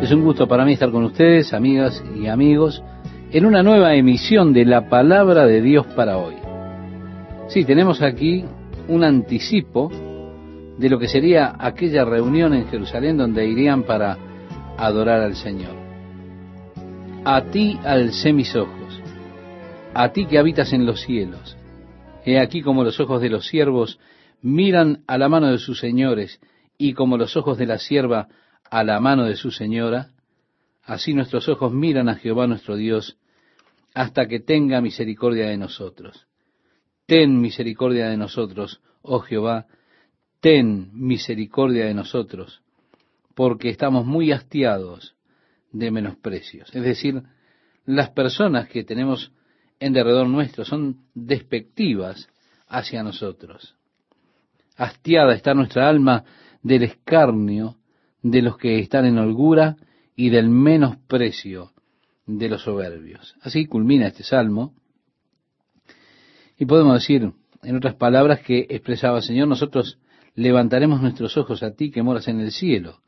Es un gusto para mí estar con ustedes, amigas y amigos, en una nueva emisión de la palabra de Dios para hoy. Sí, tenemos aquí un anticipo de lo que sería aquella reunión en Jerusalén donde irían para adorar al Señor. A ti alcé mis ojos, a ti que habitas en los cielos. He aquí como los ojos de los siervos miran a la mano de sus señores, y como los ojos de la sierva a la mano de su señora, así nuestros ojos miran a Jehová nuestro Dios, hasta que tenga misericordia de nosotros. Ten misericordia de nosotros, oh Jehová, ten misericordia de nosotros, porque estamos muy hastiados de menosprecios. Es decir, las personas que tenemos en derredor nuestro son despectivas hacia nosotros. Hastiada está nuestra alma del escarnio de los que están en holgura y del menosprecio de los soberbios. Así culmina este salmo. Y podemos decir, en otras palabras, que expresaba, Señor, nosotros levantaremos nuestros ojos a ti que moras en el cielo.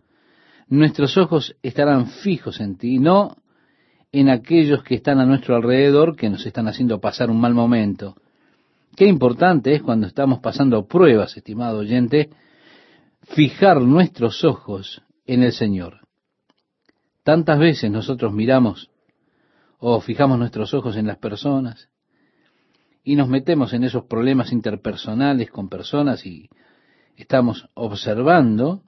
Nuestros ojos estarán fijos en ti, no en aquellos que están a nuestro alrededor, que nos están haciendo pasar un mal momento. Qué importante es cuando estamos pasando pruebas, estimado oyente, fijar nuestros ojos en el Señor. Tantas veces nosotros miramos o fijamos nuestros ojos en las personas y nos metemos en esos problemas interpersonales con personas y estamos observando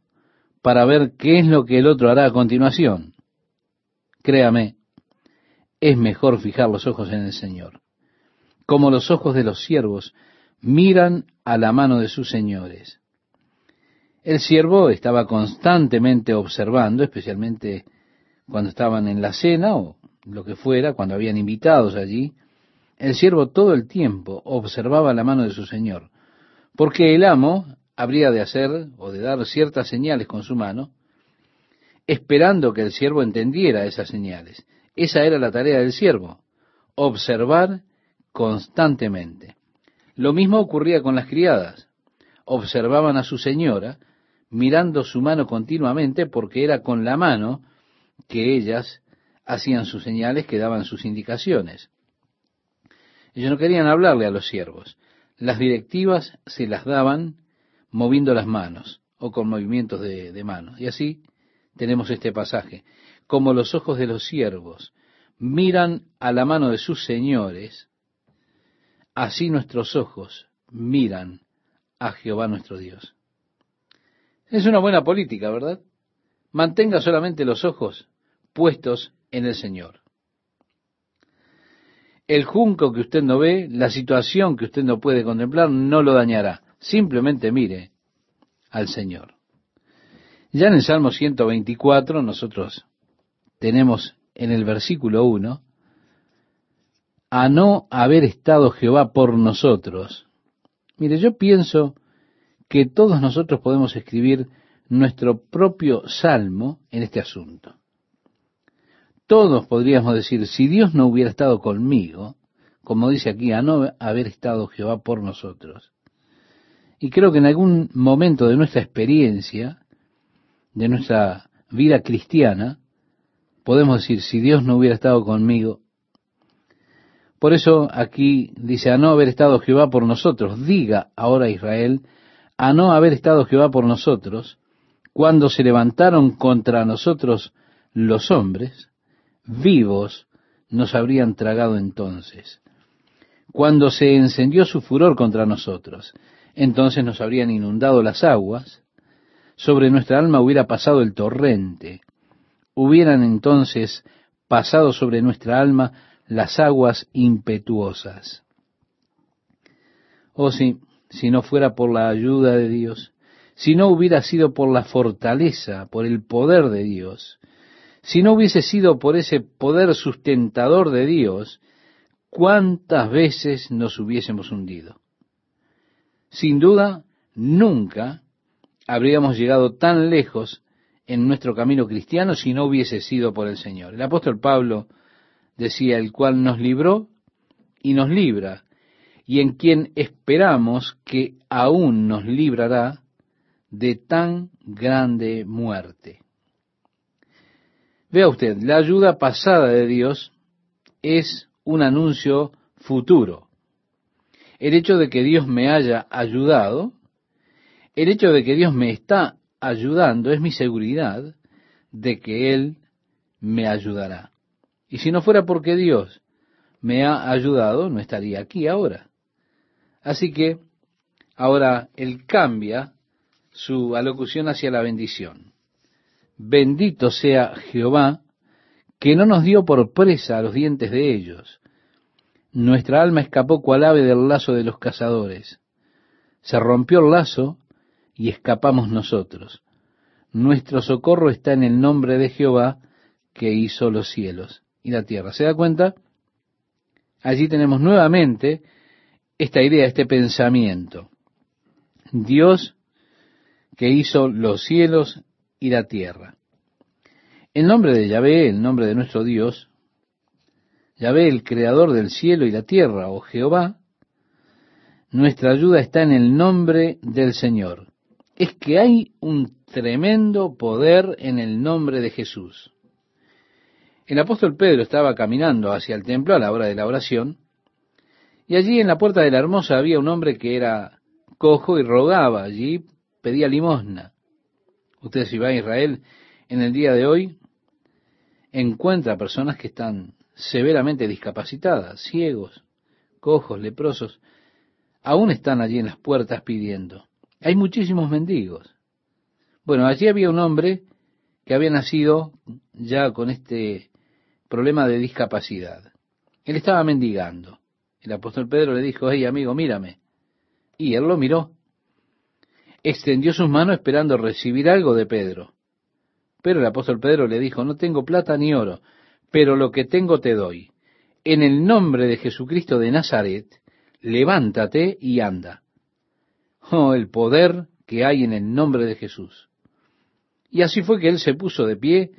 para ver qué es lo que el otro hará a continuación. Créame, es mejor fijar los ojos en el Señor. Como los ojos de los siervos miran a la mano de sus señores. El siervo estaba constantemente observando, especialmente cuando estaban en la cena o lo que fuera, cuando habían invitados allí. El siervo todo el tiempo observaba la mano de su señor, porque el amo habría de hacer o de dar ciertas señales con su mano, esperando que el siervo entendiera esas señales. Esa era la tarea del siervo, observar constantemente. Lo mismo ocurría con las criadas. Observaban a su señora, mirando su mano continuamente porque era con la mano que ellas hacían sus señales, que daban sus indicaciones. Ellos no querían hablarle a los siervos. Las directivas se las daban moviendo las manos o con movimientos de, de manos. Y así tenemos este pasaje. Como los ojos de los siervos miran a la mano de sus señores, así nuestros ojos miran a Jehová nuestro Dios. Es una buena política, ¿verdad? Mantenga solamente los ojos puestos en el Señor. El junco que usted no ve, la situación que usted no puede contemplar, no lo dañará. Simplemente mire al Señor. Ya en el Salmo 124 nosotros tenemos en el versículo 1, a no haber estado Jehová por nosotros. Mire, yo pienso que todos nosotros podemos escribir nuestro propio salmo en este asunto. Todos podríamos decir, si Dios no hubiera estado conmigo, como dice aquí, a no haber estado Jehová por nosotros. Y creo que en algún momento de nuestra experiencia, de nuestra vida cristiana, podemos decir, si Dios no hubiera estado conmigo. Por eso aquí dice, a no haber estado Jehová por nosotros, diga ahora Israel, a no haber estado Jehová por nosotros, cuando se levantaron contra nosotros los hombres, vivos nos habrían tragado entonces. Cuando se encendió su furor contra nosotros, entonces nos habrían inundado las aguas, sobre nuestra alma hubiera pasado el torrente, hubieran entonces pasado sobre nuestra alma las aguas impetuosas. Oh sí, si no fuera por la ayuda de Dios, si no hubiera sido por la fortaleza, por el poder de Dios, si no hubiese sido por ese poder sustentador de Dios, ¿cuántas veces nos hubiésemos hundido? Sin duda, nunca habríamos llegado tan lejos en nuestro camino cristiano si no hubiese sido por el Señor. El apóstol Pablo decía, el cual nos libró y nos libra y en quien esperamos que aún nos librará de tan grande muerte. Vea usted, la ayuda pasada de Dios es un anuncio futuro. El hecho de que Dios me haya ayudado, el hecho de que Dios me está ayudando es mi seguridad de que Él me ayudará. Y si no fuera porque Dios me ha ayudado, no estaría aquí ahora. Así que ahora Él cambia su alocución hacia la bendición. Bendito sea Jehová, que no nos dio por presa a los dientes de ellos. Nuestra alma escapó cual ave del lazo de los cazadores. Se rompió el lazo y escapamos nosotros. Nuestro socorro está en el nombre de Jehová, que hizo los cielos y la tierra. ¿Se da cuenta? Allí tenemos nuevamente esta idea, este pensamiento. Dios que hizo los cielos y la tierra. El nombre de Yahvé, el nombre de nuestro Dios, Yahvé, el creador del cielo y la tierra, o Jehová, nuestra ayuda está en el nombre del Señor. Es que hay un tremendo poder en el nombre de Jesús. El apóstol Pedro estaba caminando hacia el templo a la hora de la oración, y allí en la puerta de la hermosa había un hombre que era cojo y rogaba allí, pedía limosna. Usted si va a Israel en el día de hoy, encuentra personas que están severamente discapacitadas, ciegos, cojos, leprosos, aún están allí en las puertas pidiendo. Hay muchísimos mendigos. Bueno, allí había un hombre que había nacido ya con este problema de discapacidad. Él estaba mendigando. El apóstol Pedro le dijo, hey amigo, mírame. Y él lo miró. Extendió sus manos esperando recibir algo de Pedro. Pero el apóstol Pedro le dijo, no tengo plata ni oro, pero lo que tengo te doy. En el nombre de Jesucristo de Nazaret, levántate y anda. Oh, el poder que hay en el nombre de Jesús. Y así fue que él se puso de pie,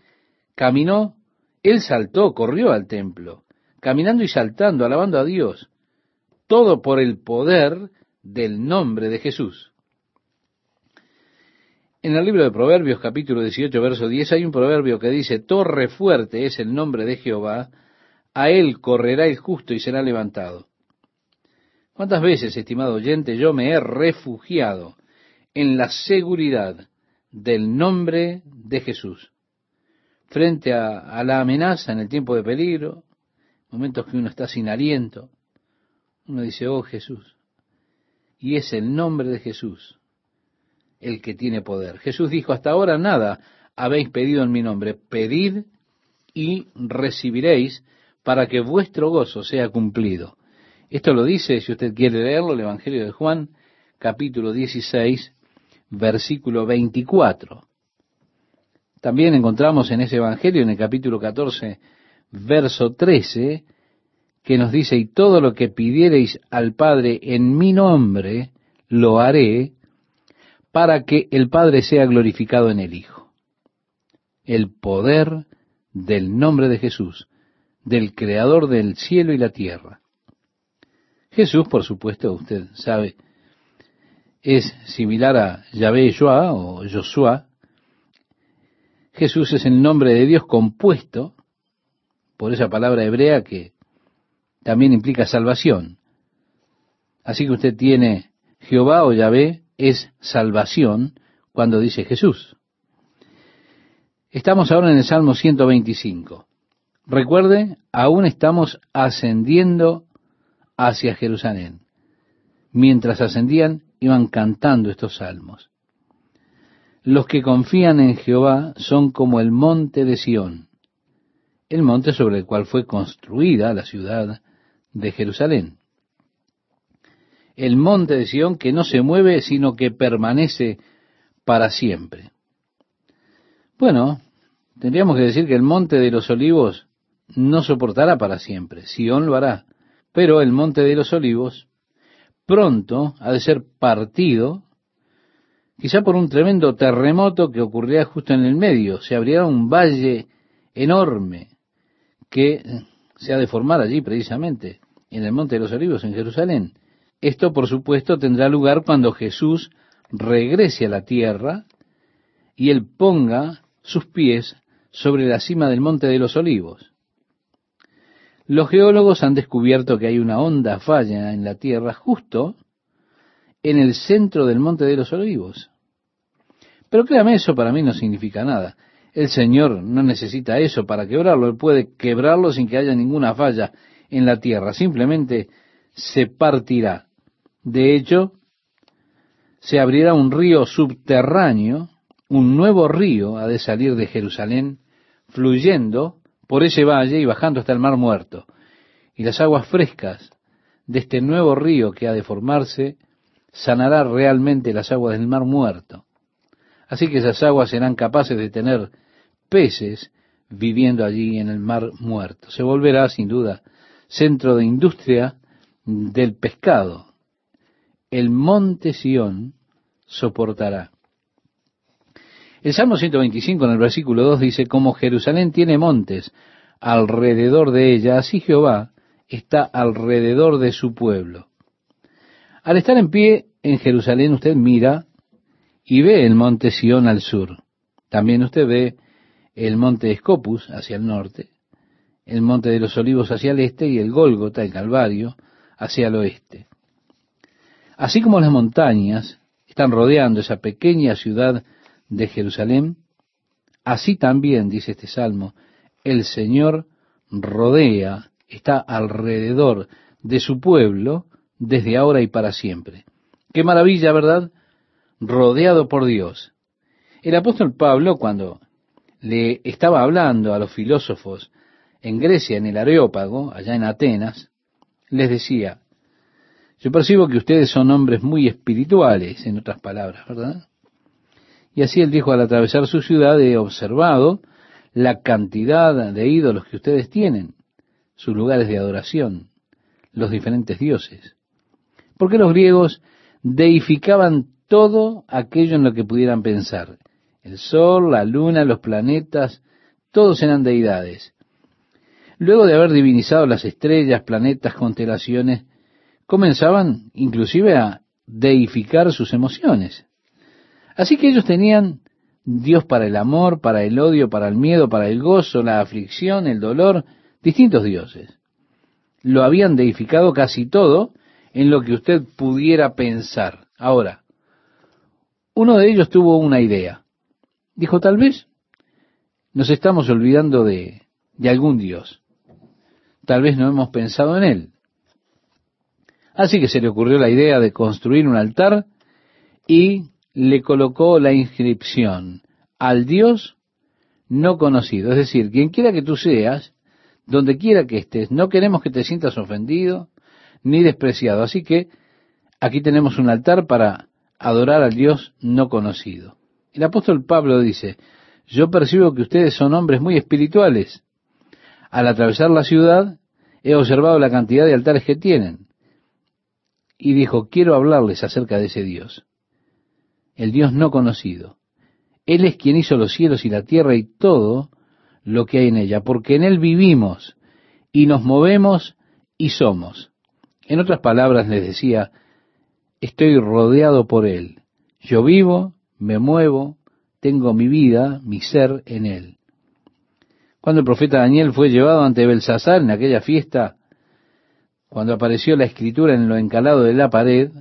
caminó él saltó, corrió al templo, caminando y saltando, alabando a Dios. Todo por el poder del nombre de Jesús. En el libro de Proverbios capítulo 18, verso 10 hay un proverbio que dice, Torre fuerte es el nombre de Jehová, a él correrá el justo y será levantado. ¿Cuántas veces, estimado oyente, yo me he refugiado en la seguridad del nombre de Jesús? frente a, la amenaza en el tiempo de peligro, momentos que uno está sin aliento, uno dice, oh Jesús, y es el nombre de Jesús el que tiene poder. Jesús dijo, hasta ahora nada habéis pedido en mi nombre, pedid y recibiréis para que vuestro gozo sea cumplido. Esto lo dice, si usted quiere leerlo, el Evangelio de Juan, capítulo 16, versículo 24. También encontramos en ese Evangelio, en el capítulo 14, verso 13, que nos dice, y todo lo que pidiereis al Padre en mi nombre, lo haré, para que el Padre sea glorificado en el Hijo. El poder del nombre de Jesús, del Creador del cielo y la tierra. Jesús, por supuesto, usted sabe, es similar a Yahvé Joa o Joshua, Jesús es el nombre de Dios compuesto por esa palabra hebrea que también implica salvación. Así que usted tiene Jehová o Yahvé es salvación cuando dice Jesús. Estamos ahora en el Salmo 125. Recuerde, aún estamos ascendiendo hacia Jerusalén. Mientras ascendían, iban cantando estos salmos. Los que confían en Jehová son como el monte de Sión, el monte sobre el cual fue construida la ciudad de Jerusalén. El monte de Sión que no se mueve, sino que permanece para siempre. Bueno, tendríamos que decir que el monte de los olivos no soportará para siempre, Sión lo hará, pero el monte de los olivos pronto ha de ser partido quizá por un tremendo terremoto que ocurría justo en el medio. Se abrirá un valle enorme que se ha de formar allí precisamente, en el Monte de los Olivos, en Jerusalén. Esto, por supuesto, tendrá lugar cuando Jesús regrese a la tierra y él ponga sus pies sobre la cima del monte de los olivos. Los geólogos han descubierto que hay una honda falla en la Tierra justo en el centro del monte de los olivos. Pero créame, eso para mí no significa nada. El Señor no necesita eso para quebrarlo. Él puede quebrarlo sin que haya ninguna falla en la tierra. Simplemente se partirá. De hecho, se abrirá un río subterráneo, un nuevo río ha de salir de Jerusalén, fluyendo por ese valle y bajando hasta el mar muerto. Y las aguas frescas de este nuevo río que ha de formarse sanará realmente las aguas del mar muerto. Así que esas aguas serán capaces de tener peces viviendo allí en el mar muerto. Se volverá sin duda centro de industria del pescado. El monte Sión soportará. El Salmo 125 en el versículo 2 dice, como Jerusalén tiene montes alrededor de ella, así Jehová está alrededor de su pueblo. Al estar en pie en Jerusalén usted mira y ve el monte Sión al sur. También usted ve el monte Escopus hacia el norte, el monte de los olivos hacia el este y el Gólgota, el Calvario, hacia el oeste. Así como las montañas están rodeando esa pequeña ciudad de Jerusalén, así también, dice este salmo, el Señor rodea, está alrededor de su pueblo desde ahora y para siempre. Qué maravilla, ¿verdad? Rodeado por Dios. El apóstol Pablo, cuando le estaba hablando a los filósofos en Grecia, en el Areópago, allá en Atenas, les decía, yo percibo que ustedes son hombres muy espirituales, en otras palabras, ¿verdad? Y así él dijo, al atravesar su ciudad he observado la cantidad de ídolos que ustedes tienen, sus lugares de adoración, los diferentes dioses. Porque los griegos deificaban todo aquello en lo que pudieran pensar. El sol, la luna, los planetas, todos eran deidades. Luego de haber divinizado las estrellas, planetas, constelaciones, comenzaban inclusive a deificar sus emociones. Así que ellos tenían Dios para el amor, para el odio, para el miedo, para el gozo, la aflicción, el dolor, distintos dioses. Lo habían deificado casi todo en lo que usted pudiera pensar. Ahora, uno de ellos tuvo una idea. Dijo, tal vez nos estamos olvidando de, de algún Dios. Tal vez no hemos pensado en él. Así que se le ocurrió la idea de construir un altar y le colocó la inscripción al Dios no conocido. Es decir, quien quiera que tú seas, donde quiera que estés, no queremos que te sientas ofendido ni despreciado. Así que aquí tenemos un altar para adorar al Dios no conocido. El apóstol Pablo dice, yo percibo que ustedes son hombres muy espirituales. Al atravesar la ciudad, he observado la cantidad de altares que tienen. Y dijo, quiero hablarles acerca de ese Dios, el Dios no conocido. Él es quien hizo los cielos y la tierra y todo lo que hay en ella, porque en Él vivimos y nos movemos y somos. En otras palabras les decía, estoy rodeado por Él. Yo vivo, me muevo, tengo mi vida, mi ser en él. Cuando el profeta Daniel fue llevado ante Belsasar en aquella fiesta, cuando apareció la escritura en lo encalado de la pared,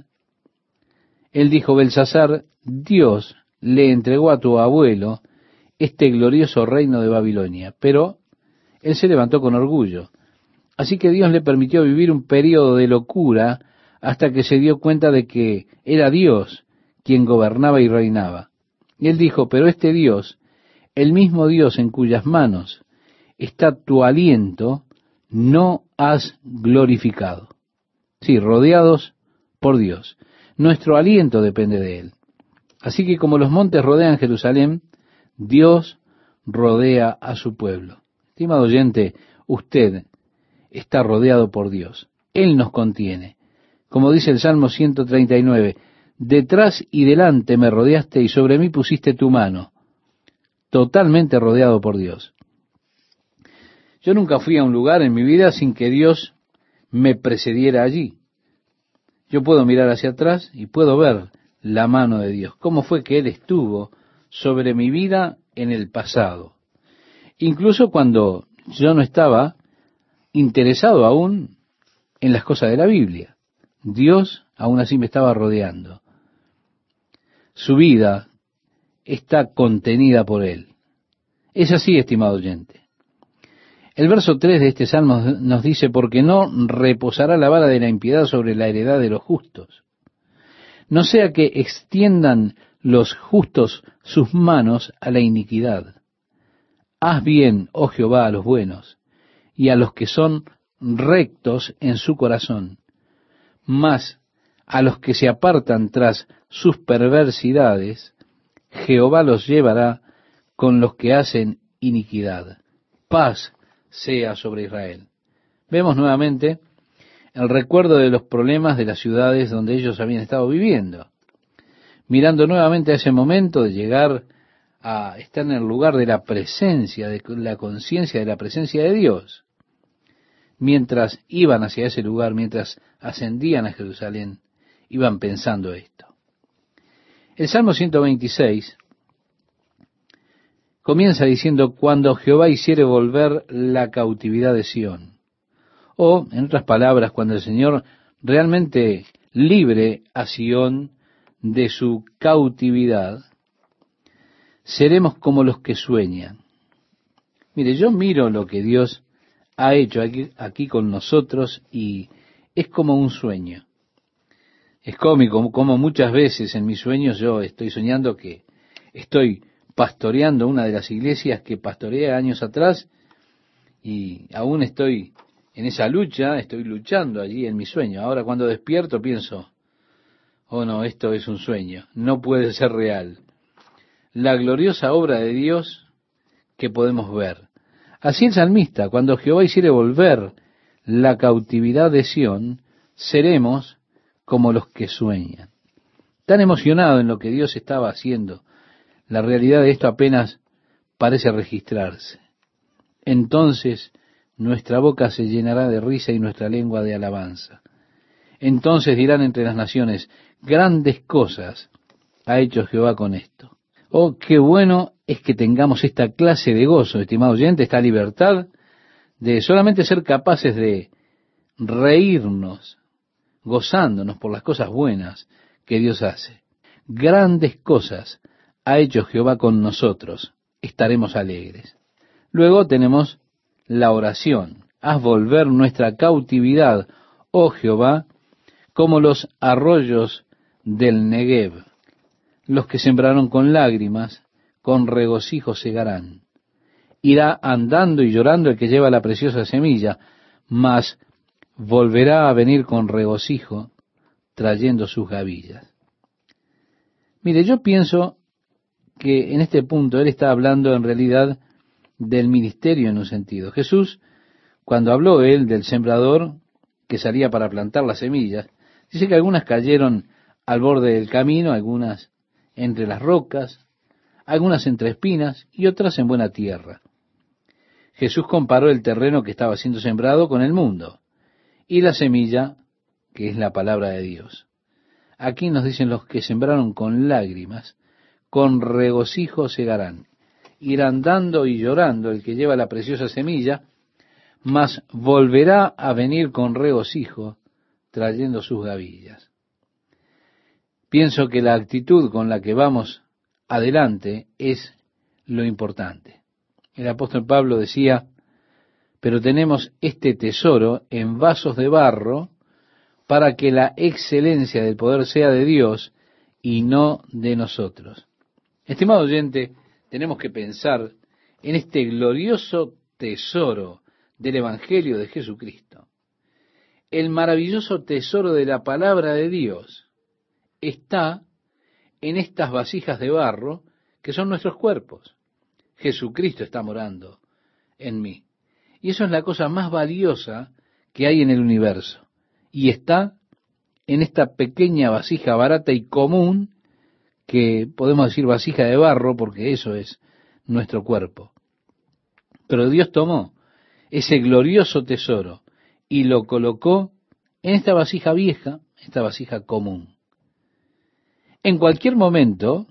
él dijo, Belsasar, Dios le entregó a tu abuelo este glorioso reino de Babilonia, pero él se levantó con orgullo. Así que Dios le permitió vivir un periodo de locura hasta que se dio cuenta de que era Dios quien gobernaba y reinaba. Y él dijo, pero este Dios, el mismo Dios en cuyas manos está tu aliento, no has glorificado. Sí, rodeados por Dios. Nuestro aliento depende de Él. Así que como los montes rodean Jerusalén, Dios rodea a su pueblo. Estimado oyente, usted está rodeado por Dios. Él nos contiene. Como dice el Salmo 139, Detrás y delante me rodeaste y sobre mí pusiste tu mano. Totalmente rodeado por Dios. Yo nunca fui a un lugar en mi vida sin que Dios me precediera allí. Yo puedo mirar hacia atrás y puedo ver la mano de Dios. ¿Cómo fue que Él estuvo sobre mi vida en el pasado? incluso cuando yo no estaba interesado aún en las cosas de la Biblia. Dios aún así me estaba rodeando. Su vida está contenida por Él. Es así, estimado oyente. El verso 3 de este salmo nos dice, porque no reposará la vara de la impiedad sobre la heredad de los justos. No sea que extiendan los justos sus manos a la iniquidad. Haz bien, oh Jehová, a los buenos y a los que son rectos en su corazón. Mas a los que se apartan tras sus perversidades, Jehová los llevará con los que hacen iniquidad. Paz sea sobre Israel. Vemos nuevamente el recuerdo de los problemas de las ciudades donde ellos habían estado viviendo. Mirando nuevamente a ese momento de llegar a estar en el lugar de la presencia, de la conciencia de la presencia de Dios. Mientras iban hacia ese lugar, mientras ascendían a Jerusalén, iban pensando esto. El Salmo 126 comienza diciendo, cuando Jehová hiciere volver la cautividad de Sión. O, en otras palabras, cuando el Señor realmente libre a Sión de su cautividad, seremos como los que sueñan. Mire, yo miro lo que Dios ha hecho aquí, aquí con nosotros y es como un sueño. Es cómico, como muchas veces en mis sueños yo estoy soñando que estoy pastoreando una de las iglesias que pastoreé años atrás y aún estoy en esa lucha, estoy luchando allí en mi sueño. Ahora cuando despierto pienso, oh no, esto es un sueño, no puede ser real. La gloriosa obra de Dios que podemos ver. Así el salmista, cuando Jehová hiciere volver la cautividad de Sión, seremos como los que sueñan. Tan emocionado en lo que Dios estaba haciendo, la realidad de esto apenas parece registrarse. Entonces nuestra boca se llenará de risa y nuestra lengua de alabanza. Entonces dirán entre las naciones, grandes cosas ha hecho Jehová con esto. Oh, qué bueno es que tengamos esta clase de gozo, estimado oyente, esta libertad de solamente ser capaces de reírnos, gozándonos por las cosas buenas que Dios hace. Grandes cosas ha hecho Jehová con nosotros, estaremos alegres. Luego tenemos la oración. Haz volver nuestra cautividad, oh Jehová, como los arroyos del Negev. Los que sembraron con lágrimas, con regocijo segarán. Irá andando y llorando el que lleva la preciosa semilla, mas volverá a venir con regocijo, trayendo sus gavillas. Mire, yo pienso que en este punto él está hablando en realidad del ministerio en un sentido. Jesús, cuando habló él del sembrador que salía para plantar las semillas, dice que algunas cayeron al borde del camino, algunas entre las rocas, algunas entre espinas y otras en buena tierra. Jesús comparó el terreno que estaba siendo sembrado con el mundo y la semilla que es la palabra de Dios. Aquí nos dicen los que sembraron con lágrimas, con regocijo segarán. Irán dando y llorando el que lleva la preciosa semilla, mas volverá a venir con regocijo trayendo sus gavillas. Pienso que la actitud con la que vamos adelante es lo importante. El apóstol Pablo decía, pero tenemos este tesoro en vasos de barro para que la excelencia del poder sea de Dios y no de nosotros. Estimado oyente, tenemos que pensar en este glorioso tesoro del Evangelio de Jesucristo. El maravilloso tesoro de la palabra de Dios está en estas vasijas de barro que son nuestros cuerpos. Jesucristo está morando en mí. Y eso es la cosa más valiosa que hay en el universo. Y está en esta pequeña vasija barata y común que podemos decir vasija de barro, porque eso es nuestro cuerpo. Pero Dios tomó ese glorioso tesoro y lo colocó en esta vasija vieja, esta vasija común. En cualquier momento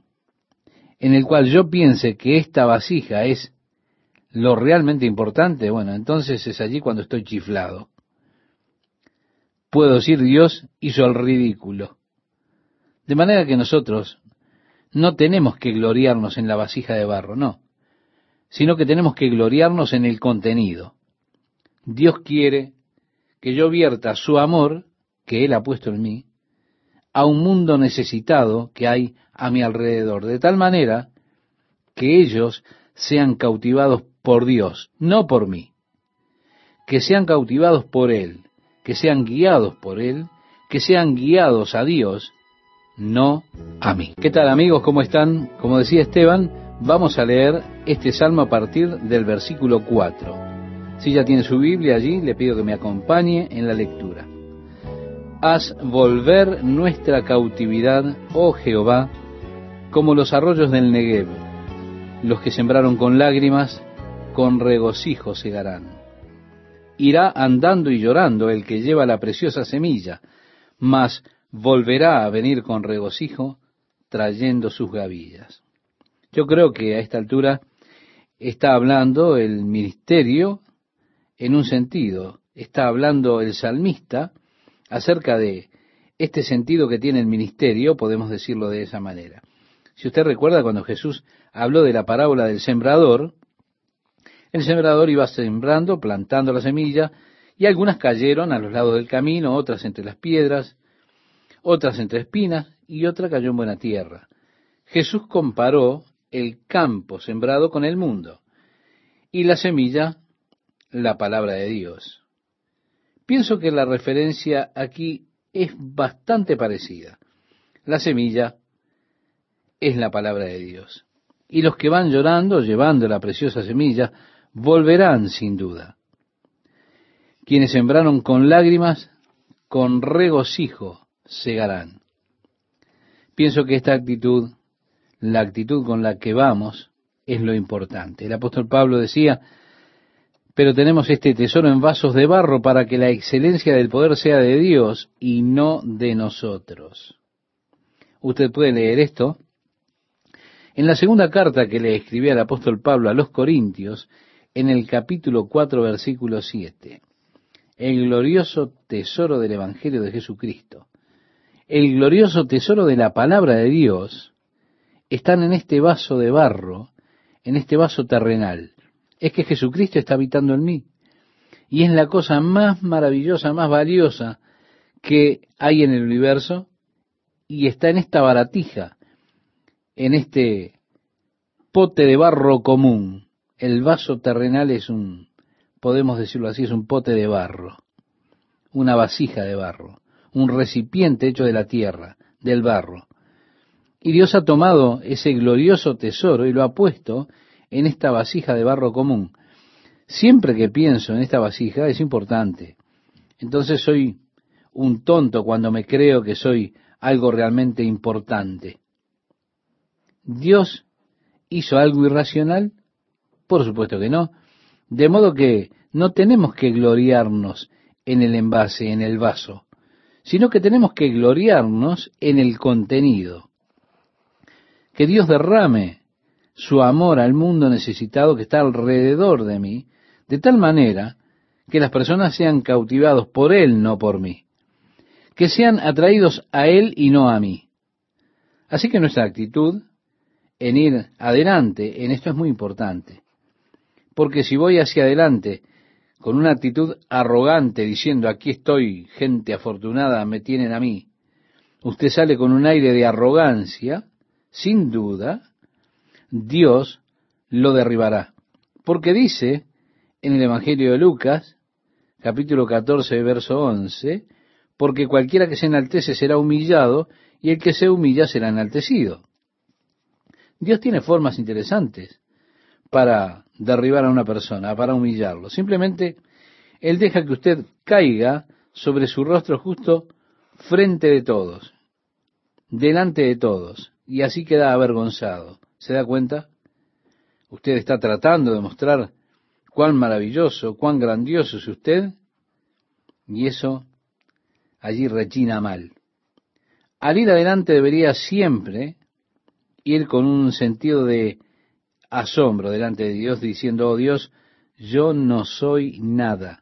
en el cual yo piense que esta vasija es lo realmente importante, bueno, entonces es allí cuando estoy chiflado. Puedo decir Dios hizo el ridículo. De manera que nosotros no tenemos que gloriarnos en la vasija de barro, no, sino que tenemos que gloriarnos en el contenido. Dios quiere que yo vierta su amor, que Él ha puesto en mí, a un mundo necesitado que hay a mi alrededor, de tal manera que ellos sean cautivados por Dios, no por mí, que sean cautivados por Él, que sean guiados por Él, que sean guiados a Dios, no a mí. ¿Qué tal amigos? ¿Cómo están? Como decía Esteban, vamos a leer este salmo a partir del versículo 4. Si ya tiene su Biblia allí, le pido que me acompañe en la lectura. Haz volver nuestra cautividad, oh Jehová, como los arroyos del Negev. Los que sembraron con lágrimas, con regocijo segarán. Irá andando y llorando el que lleva la preciosa semilla, mas volverá a venir con regocijo trayendo sus gavillas. Yo creo que a esta altura está hablando el ministerio en un sentido. Está hablando el salmista acerca de este sentido que tiene el ministerio, podemos decirlo de esa manera. Si usted recuerda cuando Jesús habló de la parábola del sembrador, el sembrador iba sembrando, plantando la semilla, y algunas cayeron a los lados del camino, otras entre las piedras, otras entre espinas, y otra cayó en buena tierra. Jesús comparó el campo sembrado con el mundo, y la semilla la palabra de Dios. Pienso que la referencia aquí es bastante parecida. La semilla es la palabra de Dios. Y los que van llorando, llevando la preciosa semilla, volverán sin duda. Quienes sembraron con lágrimas, con regocijo segarán. Pienso que esta actitud, la actitud con la que vamos, es lo importante. El apóstol Pablo decía, pero tenemos este tesoro en vasos de barro para que la excelencia del poder sea de Dios y no de nosotros. Usted puede leer esto en la segunda carta que le escribía el apóstol Pablo a los Corintios, en el capítulo 4, versículo 7. El glorioso tesoro del Evangelio de Jesucristo, el glorioso tesoro de la palabra de Dios, están en este vaso de barro, en este vaso terrenal es que Jesucristo está habitando en mí. Y es la cosa más maravillosa, más valiosa que hay en el universo y está en esta baratija, en este pote de barro común. El vaso terrenal es un, podemos decirlo así, es un pote de barro, una vasija de barro, un recipiente hecho de la tierra, del barro. Y Dios ha tomado ese glorioso tesoro y lo ha puesto en esta vasija de barro común. Siempre que pienso en esta vasija es importante. Entonces soy un tonto cuando me creo que soy algo realmente importante. ¿Dios hizo algo irracional? Por supuesto que no. De modo que no tenemos que gloriarnos en el envase, en el vaso, sino que tenemos que gloriarnos en el contenido. Que Dios derrame su amor al mundo necesitado que está alrededor de mí, de tal manera que las personas sean cautivados por Él, no por mí, que sean atraídos a Él y no a mí. Así que nuestra actitud en ir adelante en esto es muy importante, porque si voy hacia adelante con una actitud arrogante diciendo aquí estoy, gente afortunada, me tienen a mí, usted sale con un aire de arrogancia, sin duda, Dios lo derribará. Porque dice en el Evangelio de Lucas, capítulo 14, verso 11, porque cualquiera que se enaltece será humillado y el que se humilla será enaltecido. Dios tiene formas interesantes para derribar a una persona, para humillarlo. Simplemente Él deja que usted caiga sobre su rostro justo frente de todos, delante de todos, y así queda avergonzado. ¿Se da cuenta? Usted está tratando de mostrar cuán maravilloso, cuán grandioso es usted, y eso allí rechina mal. Al ir adelante debería siempre ir con un sentido de asombro delante de Dios diciendo, oh Dios, yo no soy nada,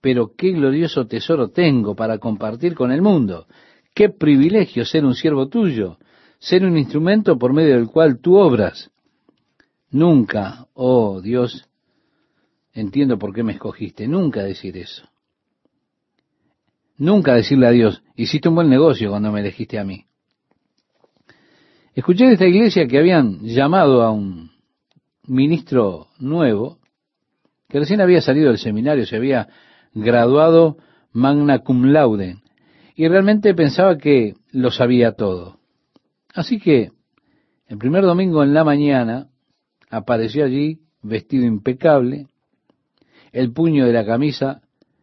pero qué glorioso tesoro tengo para compartir con el mundo. Qué privilegio ser un siervo tuyo, ser un instrumento por medio del cual tú obras. Nunca, oh Dios, entiendo por qué me escogiste, nunca decir eso. Nunca decirle a Dios, hiciste un buen negocio cuando me elegiste a mí. Escuché de esta iglesia que habían llamado a un ministro nuevo, que recién había salido del seminario, se había graduado magna cum laude, y realmente pensaba que lo sabía todo. Así que el primer domingo en la mañana apareció allí vestido impecable, el puño de la camisa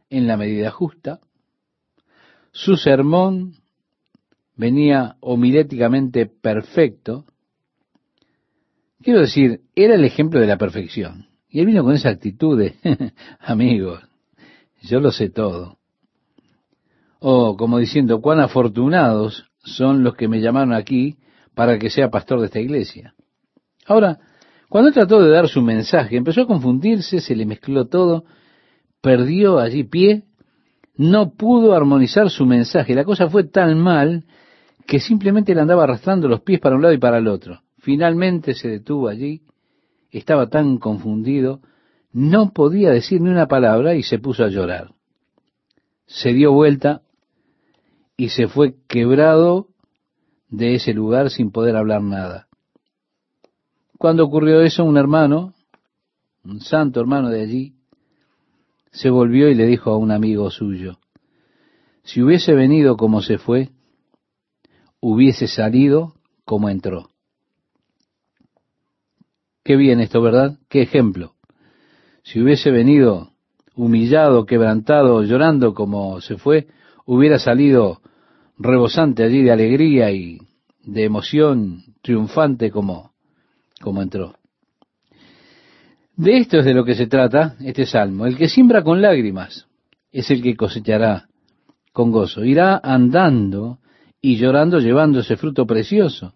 en la medida justa, su sermón venía homiléticamente perfecto. Quiero decir, era el ejemplo de la perfección. Y él vino con esa actitud de, amigos, yo lo sé todo. O como diciendo, cuán afortunados son los que me llamaron aquí para que sea pastor de esta iglesia. Ahora, cuando trató de dar su mensaje, empezó a confundirse, se le mezcló todo, perdió allí pie no pudo armonizar su mensaje. La cosa fue tan mal que simplemente le andaba arrastrando los pies para un lado y para el otro. Finalmente se detuvo allí, estaba tan confundido, no podía decir ni una palabra y se puso a llorar. Se dio vuelta y se fue quebrado de ese lugar sin poder hablar nada. Cuando ocurrió eso, un hermano, un santo hermano de allí, se volvió y le dijo a un amigo suyo, si hubiese venido como se fue, hubiese salido como entró. Qué bien esto, ¿verdad? Qué ejemplo. Si hubiese venido humillado, quebrantado, llorando como se fue, hubiera salido rebosante allí de alegría y de emoción, triunfante como, como entró. De esto es de lo que se trata este salmo. El que siembra con lágrimas es el que cosechará con gozo. Irá andando y llorando llevando ese fruto precioso.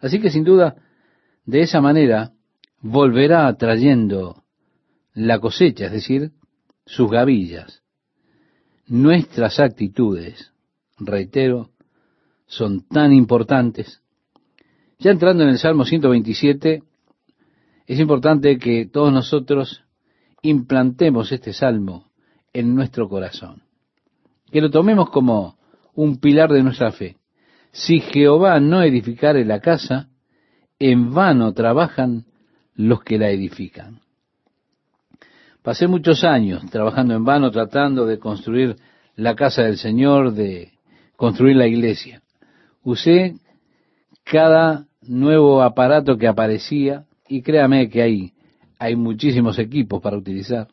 Así que sin duda, de esa manera, volverá trayendo la cosecha, es decir, sus gavillas. Nuestras actitudes, reitero, son tan importantes. Ya entrando en el Salmo 127, es importante que todos nosotros implantemos este salmo en nuestro corazón, que lo tomemos como un pilar de nuestra fe. Si Jehová no edificare la casa, en vano trabajan los que la edifican. Pasé muchos años trabajando en vano, tratando de construir la casa del Señor, de construir la iglesia. Usé cada nuevo aparato que aparecía, y créame que hay, hay muchísimos equipos para utilizar.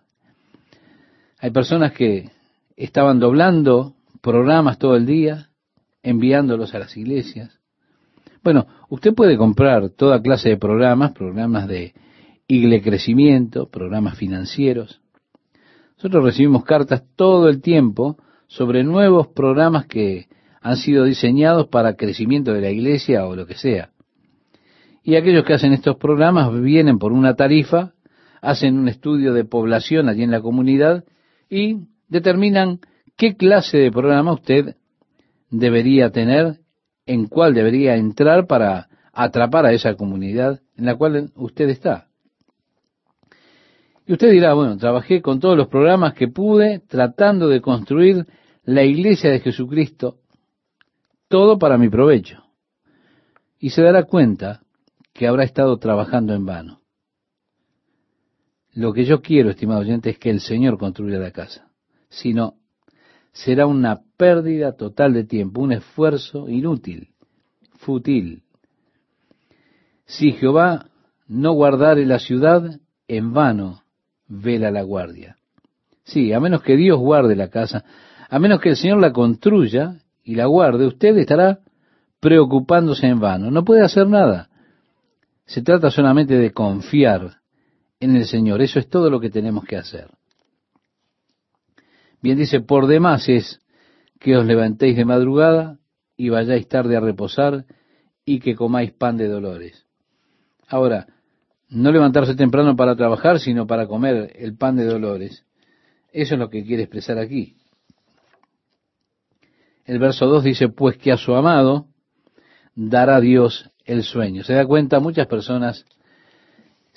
Hay personas que estaban doblando programas todo el día, enviándolos a las iglesias. Bueno, usted puede comprar toda clase de programas, programas de igle crecimiento, programas financieros. Nosotros recibimos cartas todo el tiempo sobre nuevos programas que han sido diseñados para crecimiento de la iglesia o lo que sea. Y aquellos que hacen estos programas vienen por una tarifa, hacen un estudio de población allí en la comunidad y determinan qué clase de programa usted debería tener, en cuál debería entrar para atrapar a esa comunidad en la cual usted está. Y usted dirá, bueno, trabajé con todos los programas que pude tratando de construir la iglesia de Jesucristo, todo para mi provecho. Y se dará cuenta que habrá estado trabajando en vano. Lo que yo quiero, estimado oyente, es que el Señor construya la casa. Si no, será una pérdida total de tiempo, un esfuerzo inútil, fútil. Si Jehová no guardare la ciudad, en vano vela la guardia. Sí, a menos que Dios guarde la casa, a menos que el Señor la construya y la guarde, usted estará preocupándose en vano. No puede hacer nada. Se trata solamente de confiar en el Señor. Eso es todo lo que tenemos que hacer. Bien dice, por demás es que os levantéis de madrugada y vayáis tarde a reposar y que comáis pan de dolores. Ahora, no levantarse temprano para trabajar, sino para comer el pan de dolores. Eso es lo que quiere expresar aquí. El verso 2 dice, pues que a su amado dará Dios el sueño. Se da cuenta, muchas personas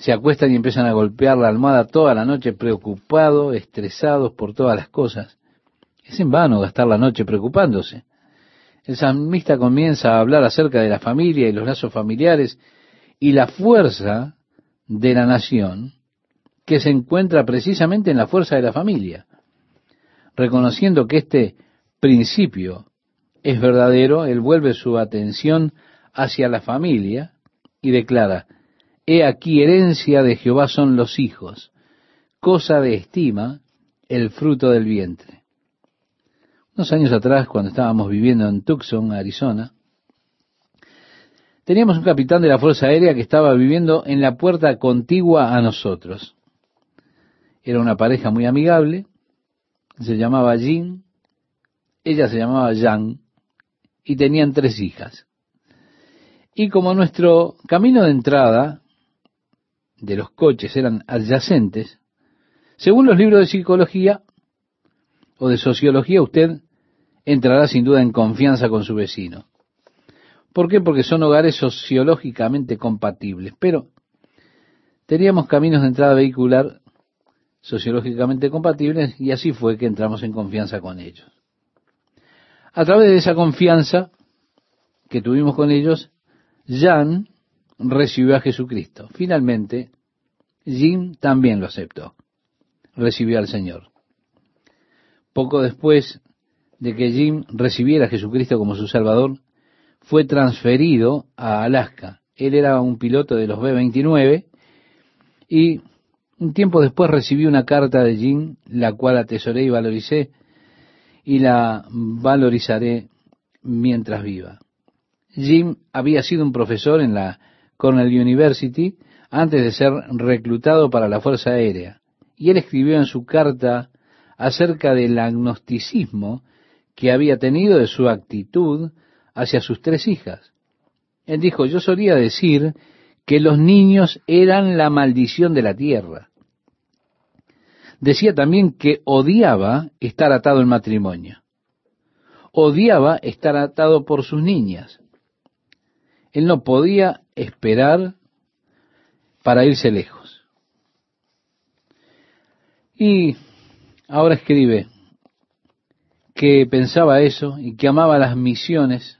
se acuestan y empiezan a golpear la almohada toda la noche preocupados, estresados por todas las cosas. Es en vano gastar la noche preocupándose. El salmista comienza a hablar acerca de la familia y los lazos familiares y la fuerza de la nación que se encuentra precisamente en la fuerza de la familia. Reconociendo que este principio es verdadero, él vuelve su atención hacia la familia y declara, He aquí herencia de Jehová son los hijos, cosa de estima el fruto del vientre. Unos años atrás, cuando estábamos viviendo en Tucson, Arizona, teníamos un capitán de la Fuerza Aérea que estaba viviendo en la puerta contigua a nosotros. Era una pareja muy amigable, se llamaba Jean, ella se llamaba Jan, y tenían tres hijas. Y como nuestro camino de entrada de los coches eran adyacentes, según los libros de psicología o de sociología, usted entrará sin duda en confianza con su vecino. ¿Por qué? Porque son hogares sociológicamente compatibles. Pero teníamos caminos de entrada vehicular sociológicamente compatibles y así fue que entramos en confianza con ellos. A través de esa confianza que tuvimos con ellos, Jan recibió a Jesucristo. Finalmente, Jim también lo aceptó. Recibió al Señor. Poco después de que Jim recibiera a Jesucristo como su Salvador, fue transferido a Alaska. Él era un piloto de los B-29 y un tiempo después recibí una carta de Jim, la cual atesoré y valoricé y la valorizaré mientras viva. Jim había sido un profesor en la Cornell University antes de ser reclutado para la Fuerza Aérea. Y él escribió en su carta acerca del agnosticismo que había tenido de su actitud hacia sus tres hijas. Él dijo, yo solía decir que los niños eran la maldición de la tierra. Decía también que odiaba estar atado en matrimonio. Odiaba estar atado por sus niñas. Él no podía esperar para irse lejos. Y ahora escribe que pensaba eso y que amaba las misiones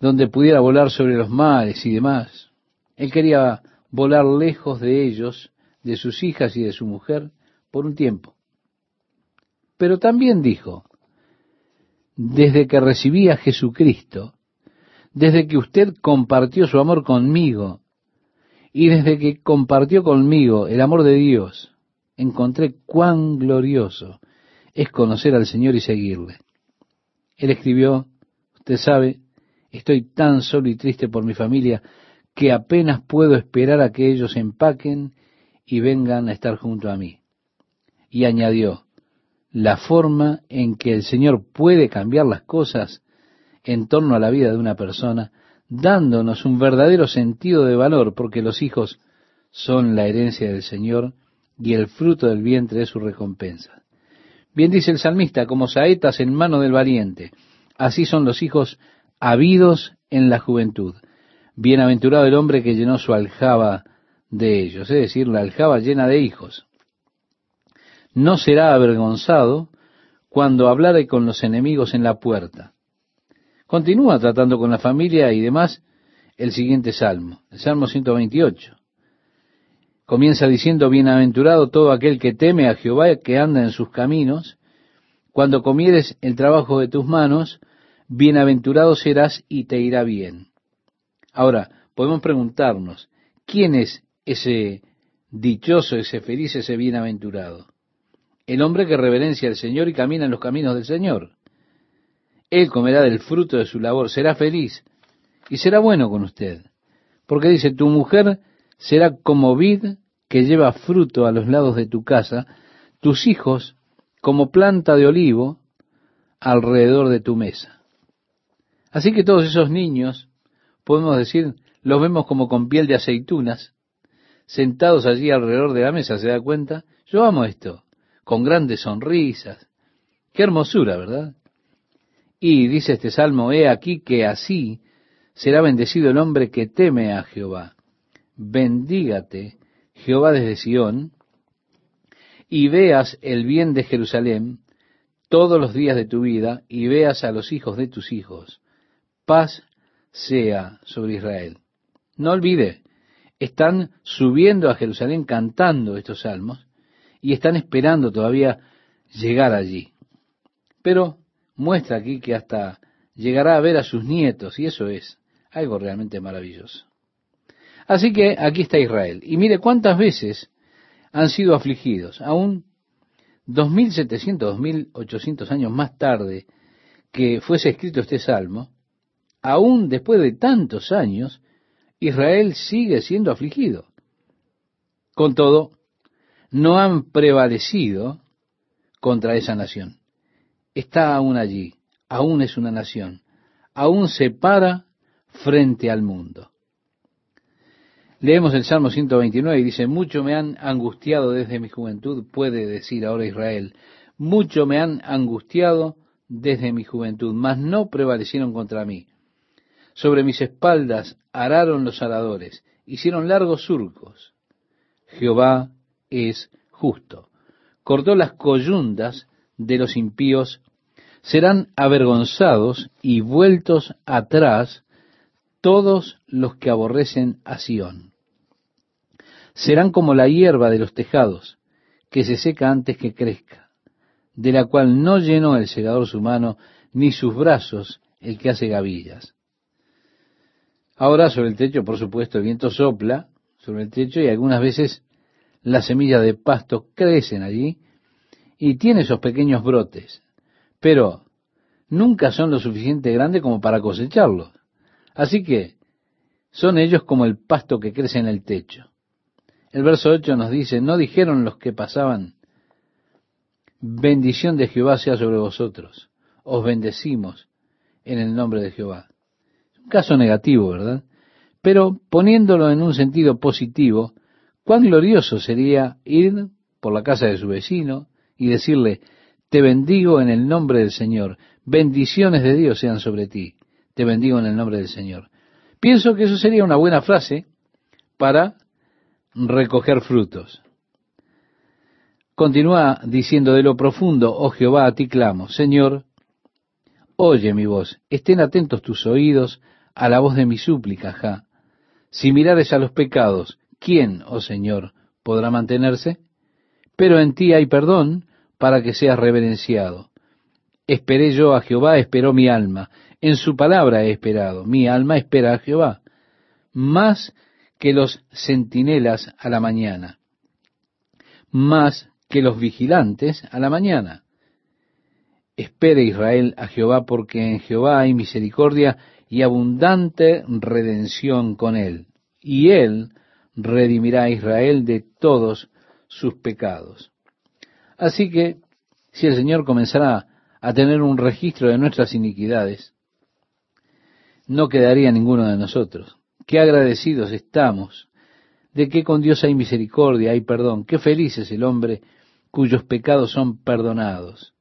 donde pudiera volar sobre los mares y demás. Él quería volar lejos de ellos, de sus hijas y de su mujer, por un tiempo. Pero también dijo, desde que recibí a Jesucristo, desde que usted compartió su amor conmigo y desde que compartió conmigo el amor de Dios, encontré cuán glorioso es conocer al Señor y seguirle. Él escribió, usted sabe, estoy tan solo y triste por mi familia que apenas puedo esperar a que ellos empaquen y vengan a estar junto a mí. Y añadió, la forma en que el Señor puede cambiar las cosas en torno a la vida de una persona, dándonos un verdadero sentido de valor, porque los hijos son la herencia del Señor y el fruto del vientre es su recompensa. Bien dice el salmista, como saetas en mano del valiente, así son los hijos habidos en la juventud. Bienaventurado el hombre que llenó su aljaba de ellos, es decir, la aljaba llena de hijos. No será avergonzado cuando hablare con los enemigos en la puerta. Continúa tratando con la familia y demás el siguiente salmo, el Salmo 128. Comienza diciendo, Bienaventurado todo aquel que teme a Jehová, que anda en sus caminos. Cuando comieres el trabajo de tus manos, bienaventurado serás y te irá bien. Ahora, podemos preguntarnos, ¿quién es ese dichoso, ese feliz, ese bienaventurado? El hombre que reverencia al Señor y camina en los caminos del Señor. Él comerá del fruto de su labor, será feliz y será bueno con usted. Porque dice, tu mujer será como vid que lleva fruto a los lados de tu casa, tus hijos como planta de olivo alrededor de tu mesa. Así que todos esos niños, podemos decir, los vemos como con piel de aceitunas, sentados allí alrededor de la mesa, ¿se da cuenta? Yo amo esto, con grandes sonrisas. Qué hermosura, ¿verdad? Y dice este salmo, he aquí que así será bendecido el hombre que teme a Jehová. Bendígate Jehová desde Sión, y veas el bien de Jerusalén todos los días de tu vida, y veas a los hijos de tus hijos. Paz sea sobre Israel. No olvide, están subiendo a Jerusalén cantando estos salmos y están esperando todavía llegar allí. Pero muestra aquí que hasta llegará a ver a sus nietos y eso es algo realmente maravilloso. Así que aquí está Israel. Y mire cuántas veces han sido afligidos. Aún 2.700, 2.800 años más tarde que fuese escrito este salmo, aún después de tantos años, Israel sigue siendo afligido. Con todo, no han prevalecido contra esa nación. Está aún allí, aún es una nación, aún se para frente al mundo. Leemos el Salmo 129 y dice, mucho me han angustiado desde mi juventud, puede decir ahora Israel, mucho me han angustiado desde mi juventud, mas no prevalecieron contra mí. Sobre mis espaldas araron los aradores, hicieron largos surcos. Jehová es justo. Cortó las coyundas de los impíos, serán avergonzados y vueltos atrás todos los que aborrecen a Sión. Serán como la hierba de los tejados, que se seca antes que crezca, de la cual no llenó el segador su mano, ni sus brazos el que hace gavillas. Ahora sobre el techo, por supuesto, el viento sopla sobre el techo y algunas veces las semillas de pasto crecen allí y tiene esos pequeños brotes, pero nunca son lo suficiente grandes como para cosecharlos. Así que son ellos como el pasto que crece en el techo. El verso 8 nos dice, no dijeron los que pasaban, bendición de Jehová sea sobre vosotros, os bendecimos en el nombre de Jehová. Un caso negativo, ¿verdad? Pero poniéndolo en un sentido positivo, cuán glorioso sería ir por la casa de su vecino y decirle, te bendigo en el nombre del Señor, bendiciones de Dios sean sobre ti te bendigo en el nombre del Señor. Pienso que eso sería una buena frase para recoger frutos. Continúa diciendo de lo profundo, oh Jehová, a ti clamo, Señor, oye mi voz, estén atentos tus oídos a la voz de mi súplica, ja. Si mirares a los pecados, ¿quién, oh Señor, podrá mantenerse? Pero en ti hay perdón para que seas reverenciado. Esperé yo a Jehová, esperó mi alma, en su palabra he esperado. Mi alma espera a Jehová, más que los centinelas a la mañana, más que los vigilantes a la mañana. Espere Israel a Jehová, porque en Jehová hay misericordia y abundante redención con él. Y él redimirá a Israel de todos sus pecados. Así que, si el Señor comenzará a tener un registro de nuestras iniquidades, no quedaría ninguno de nosotros. Qué agradecidos estamos de que con Dios hay misericordia, hay perdón. Qué feliz es el hombre cuyos pecados son perdonados.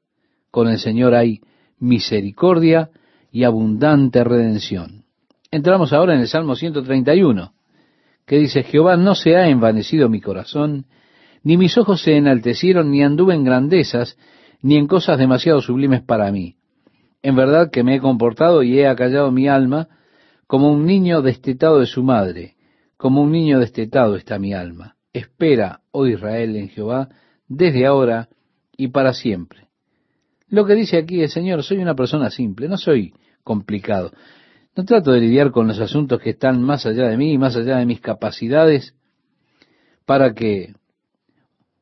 Con el Señor hay misericordia y abundante redención. Entramos ahora en el Salmo 131, que dice, Jehová no se ha envanecido mi corazón, ni mis ojos se enaltecieron, ni anduve en grandezas, ni en cosas demasiado sublimes para mí. En verdad que me he comportado y he acallado mi alma como un niño destetado de su madre, como un niño destetado está mi alma. Espera, oh Israel, en Jehová, desde ahora y para siempre. Lo que dice aquí es, Señor, soy una persona simple, no soy complicado. No trato de lidiar con los asuntos que están más allá de mí, más allá de mis capacidades, para que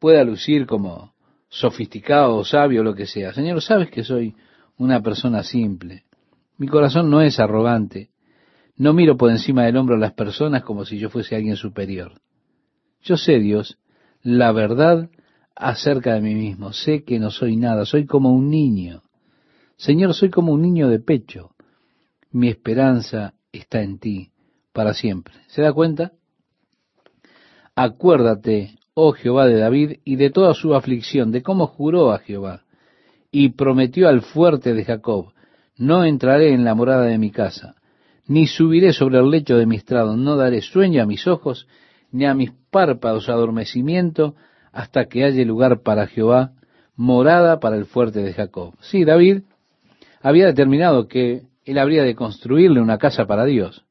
pueda lucir como sofisticado o sabio lo que sea. Señor, sabes que soy una persona simple. Mi corazón no es arrogante. No miro por encima del hombro a las personas como si yo fuese alguien superior. Yo sé, Dios, la verdad acerca de mí mismo. Sé que no soy nada, soy como un niño. Señor, soy como un niño de pecho. Mi esperanza está en ti para siempre. ¿Se da cuenta? Acuérdate, oh Jehová de David, y de toda su aflicción, de cómo juró a Jehová, y prometió al fuerte de Jacob, no entraré en la morada de mi casa, ni subiré sobre el lecho de mi estrado, no daré sueño a mis ojos, ni a mis párpados adormecimiento, hasta que haya lugar para Jehová, morada para el fuerte de Jacob. Sí, David había determinado que él habría de construirle una casa para Dios.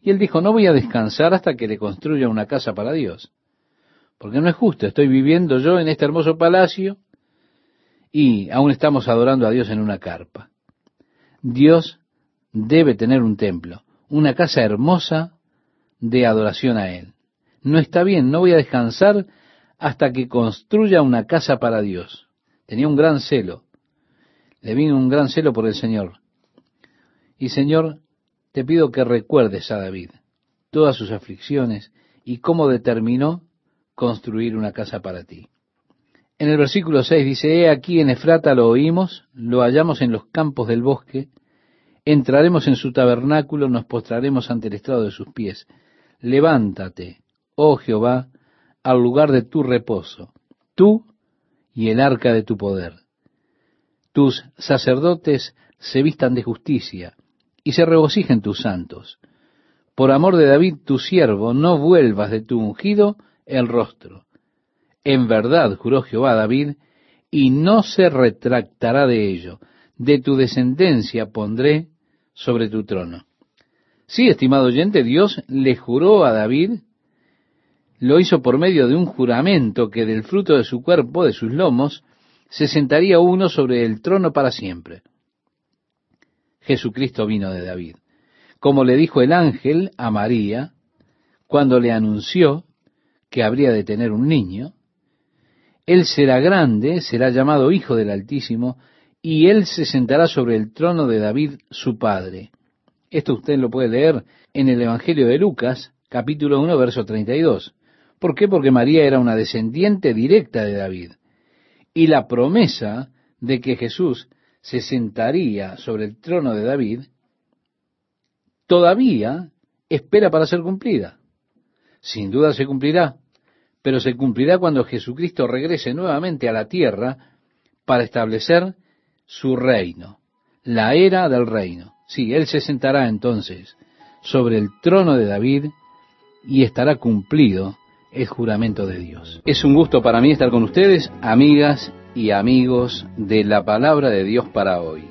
Y él dijo, no voy a descansar hasta que le construya una casa para Dios. Porque no es justo, estoy viviendo yo en este hermoso palacio y aún estamos adorando a Dios en una carpa. Dios debe tener un templo, una casa hermosa de adoración a Él. No está bien, no voy a descansar hasta que construya una casa para Dios. Tenía un gran celo. Le vino un gran celo por el Señor. Y Señor, te pido que recuerdes a David todas sus aflicciones y cómo determinó construir una casa para ti. En el versículo 6 dice, He aquí en Efrata lo oímos, lo hallamos en los campos del bosque, entraremos en su tabernáculo, nos postraremos ante el estrado de sus pies. Levántate, oh Jehová, al lugar de tu reposo, tú y el arca de tu poder. Tus sacerdotes se vistan de justicia y se regocijen tus santos. Por amor de David, tu siervo, no vuelvas de tu ungido el rostro. En verdad, juró Jehová a David, y no se retractará de ello. De tu descendencia pondré sobre tu trono. Sí, estimado oyente, Dios le juró a David, lo hizo por medio de un juramento que del fruto de su cuerpo, de sus lomos, se sentaría uno sobre el trono para siempre. Jesucristo vino de David. Como le dijo el ángel a María, cuando le anunció que habría de tener un niño, él será grande, será llamado Hijo del Altísimo, y él se sentará sobre el trono de David, su padre. Esto usted lo puede leer en el Evangelio de Lucas, capítulo 1, verso 32. ¿Por qué? Porque María era una descendiente directa de David. Y la promesa de que Jesús se sentaría sobre el trono de David, todavía espera para ser cumplida. Sin duda se cumplirá, pero se cumplirá cuando Jesucristo regrese nuevamente a la tierra para establecer su reino, la era del reino. Sí, Él se sentará entonces sobre el trono de David y estará cumplido el juramento de Dios. Es un gusto para mí estar con ustedes, amigas y amigos de la palabra de Dios para hoy.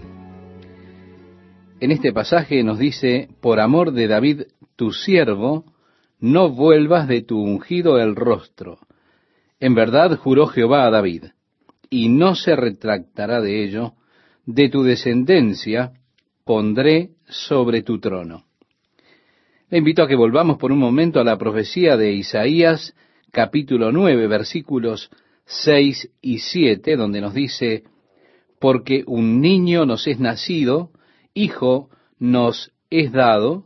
En este pasaje nos dice, por amor de David, tu siervo, no vuelvas de tu ungido el rostro. En verdad juró Jehová a David, y no se retractará de ello, de tu descendencia pondré sobre tu trono. Le invito a que volvamos por un momento a la profecía de Isaías, capítulo 9, versículos 6 y 7, donde nos dice, porque un niño nos es nacido, hijo nos es dado,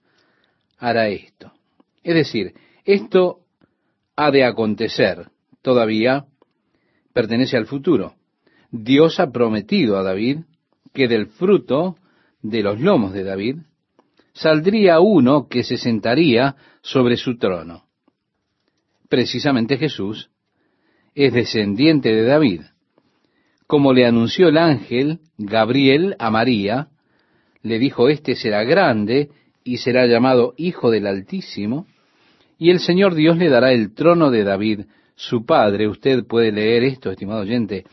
hará esto. Es decir, esto ha de acontecer, todavía pertenece al futuro. Dios ha prometido a David que del fruto de los lomos de David saldría uno que se sentaría sobre su trono. Precisamente Jesús es descendiente de David. Como le anunció el ángel Gabriel a María, le dijo, este será grande y será llamado Hijo del Altísimo, y el Señor Dios le dará el trono de David, su padre. Usted puede leer esto, estimado oyente,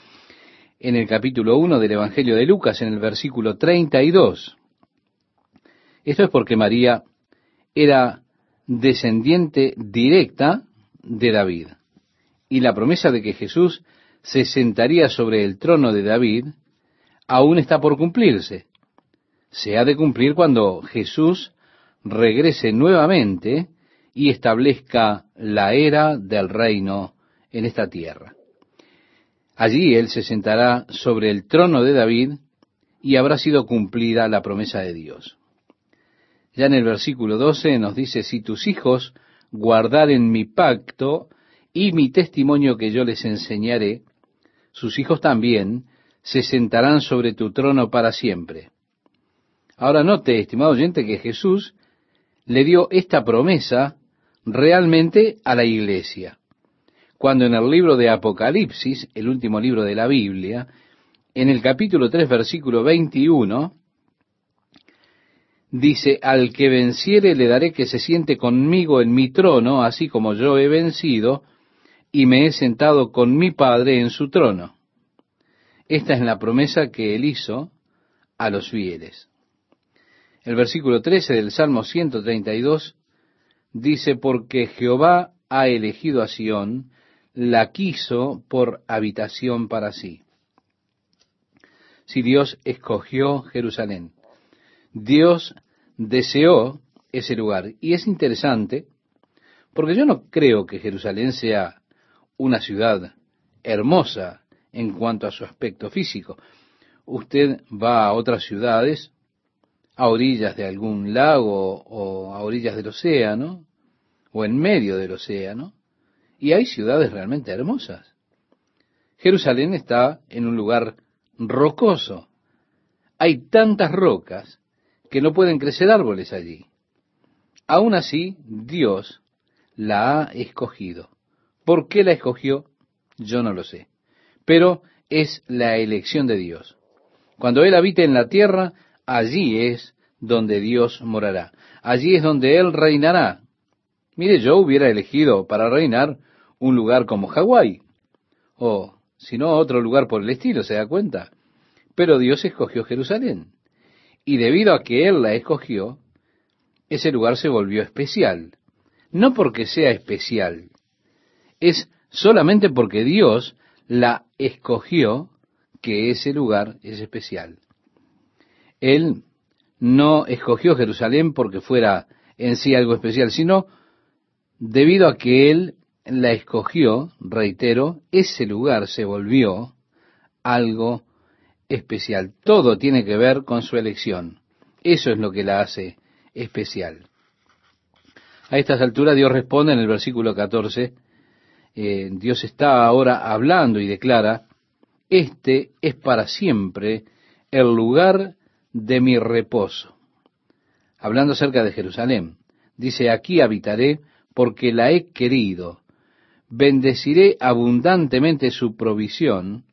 en el capítulo 1 del Evangelio de Lucas, en el versículo 32. Esto es porque María era descendiente directa de David. Y la promesa de que Jesús se sentaría sobre el trono de David aún está por cumplirse. Se ha de cumplir cuando Jesús regrese nuevamente y establezca la era del reino en esta tierra. Allí él se sentará sobre el trono de David y habrá sido cumplida la promesa de Dios. Ya en el versículo 12 nos dice, si tus hijos guardaren mi pacto y mi testimonio que yo les enseñaré, sus hijos también se sentarán sobre tu trono para siempre. Ahora note, estimado oyente, que Jesús le dio esta promesa realmente a la iglesia. Cuando en el libro de Apocalipsis, el último libro de la Biblia, en el capítulo 3, versículo 21, dice, al que venciere le daré que se siente conmigo en mi trono, así como yo he vencido, y me he sentado con mi Padre en su trono. Esta es la promesa que él hizo a los fieles. El versículo 13 del Salmo 132 dice, porque Jehová ha elegido a Sión, la quiso por habitación para sí. Si Dios escogió Jerusalén, Dios deseó ese lugar. Y es interesante, porque yo no creo que Jerusalén sea una ciudad hermosa en cuanto a su aspecto físico. Usted va a otras ciudades, a orillas de algún lago o a orillas del océano, o en medio del océano, y hay ciudades realmente hermosas. Jerusalén está en un lugar rocoso. Hay tantas rocas que no pueden crecer árboles allí. Aún así, Dios la ha escogido. ¿Por qué la escogió? Yo no lo sé. Pero es la elección de Dios. Cuando Él habite en la tierra, allí es donde Dios morará. Allí es donde Él reinará. Mire, yo hubiera elegido para reinar un lugar como Hawái, o si no otro lugar por el estilo, ¿se da cuenta? Pero Dios escogió Jerusalén. Y debido a que Él la escogió, ese lugar se volvió especial. No porque sea especial, es solamente porque Dios la escogió que ese lugar es especial. Él no escogió Jerusalén porque fuera en sí algo especial, sino debido a que Él la escogió, reitero, ese lugar se volvió algo especial. Todo tiene que ver con su elección. Eso es lo que la hace especial. A estas alturas Dios responde en el versículo 14, eh, Dios está ahora hablando y declara, este es para siempre el lugar de mi reposo. Hablando acerca de Jerusalén, dice, aquí habitaré porque la he querido. Bendeciré abundantemente su provisión,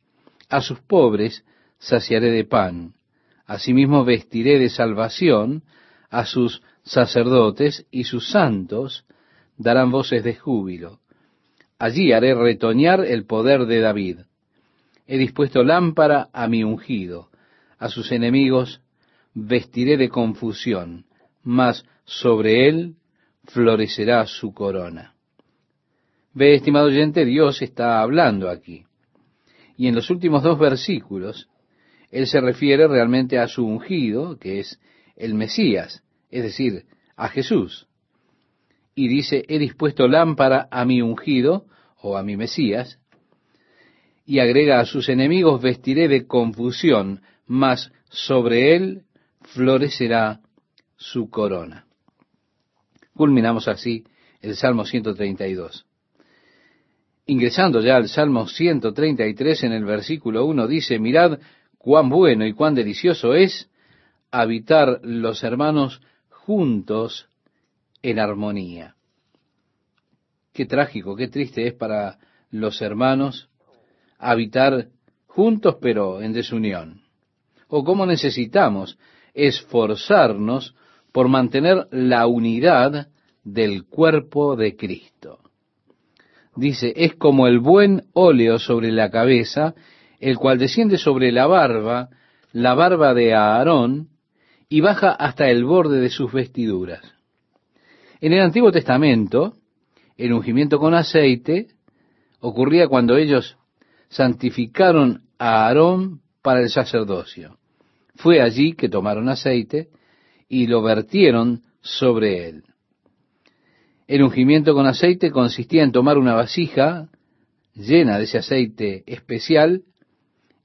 a sus pobres saciaré de pan. Asimismo vestiré de salvación a sus sacerdotes y sus santos darán voces de júbilo. Allí haré retoñar el poder de David. He dispuesto lámpara a mi ungido, a sus enemigos vestiré de confusión, mas sobre él florecerá su corona. Ve, estimado oyente, Dios está hablando aquí. Y en los últimos dos versículos, Él se refiere realmente a su ungido, que es el Mesías, es decir, a Jesús. Y dice, he dispuesto lámpara a mi ungido, o a mi Mesías, y agrega a sus enemigos vestiré de confusión, mas sobre él florecerá su corona. Culminamos así el Salmo 132. Ingresando ya al Salmo 133 en el versículo 1 dice, mirad cuán bueno y cuán delicioso es habitar los hermanos juntos en armonía. Qué trágico, qué triste es para los hermanos habitar juntos pero en desunión. O cómo necesitamos esforzarnos por mantener la unidad del cuerpo de Cristo. Dice, es como el buen óleo sobre la cabeza, el cual desciende sobre la barba, la barba de Aarón, y baja hasta el borde de sus vestiduras. En el Antiguo Testamento, el ungimiento con aceite ocurría cuando ellos santificaron a Aarón para el sacerdocio. Fue allí que tomaron aceite y lo vertieron sobre él. El ungimiento con aceite consistía en tomar una vasija llena de ese aceite especial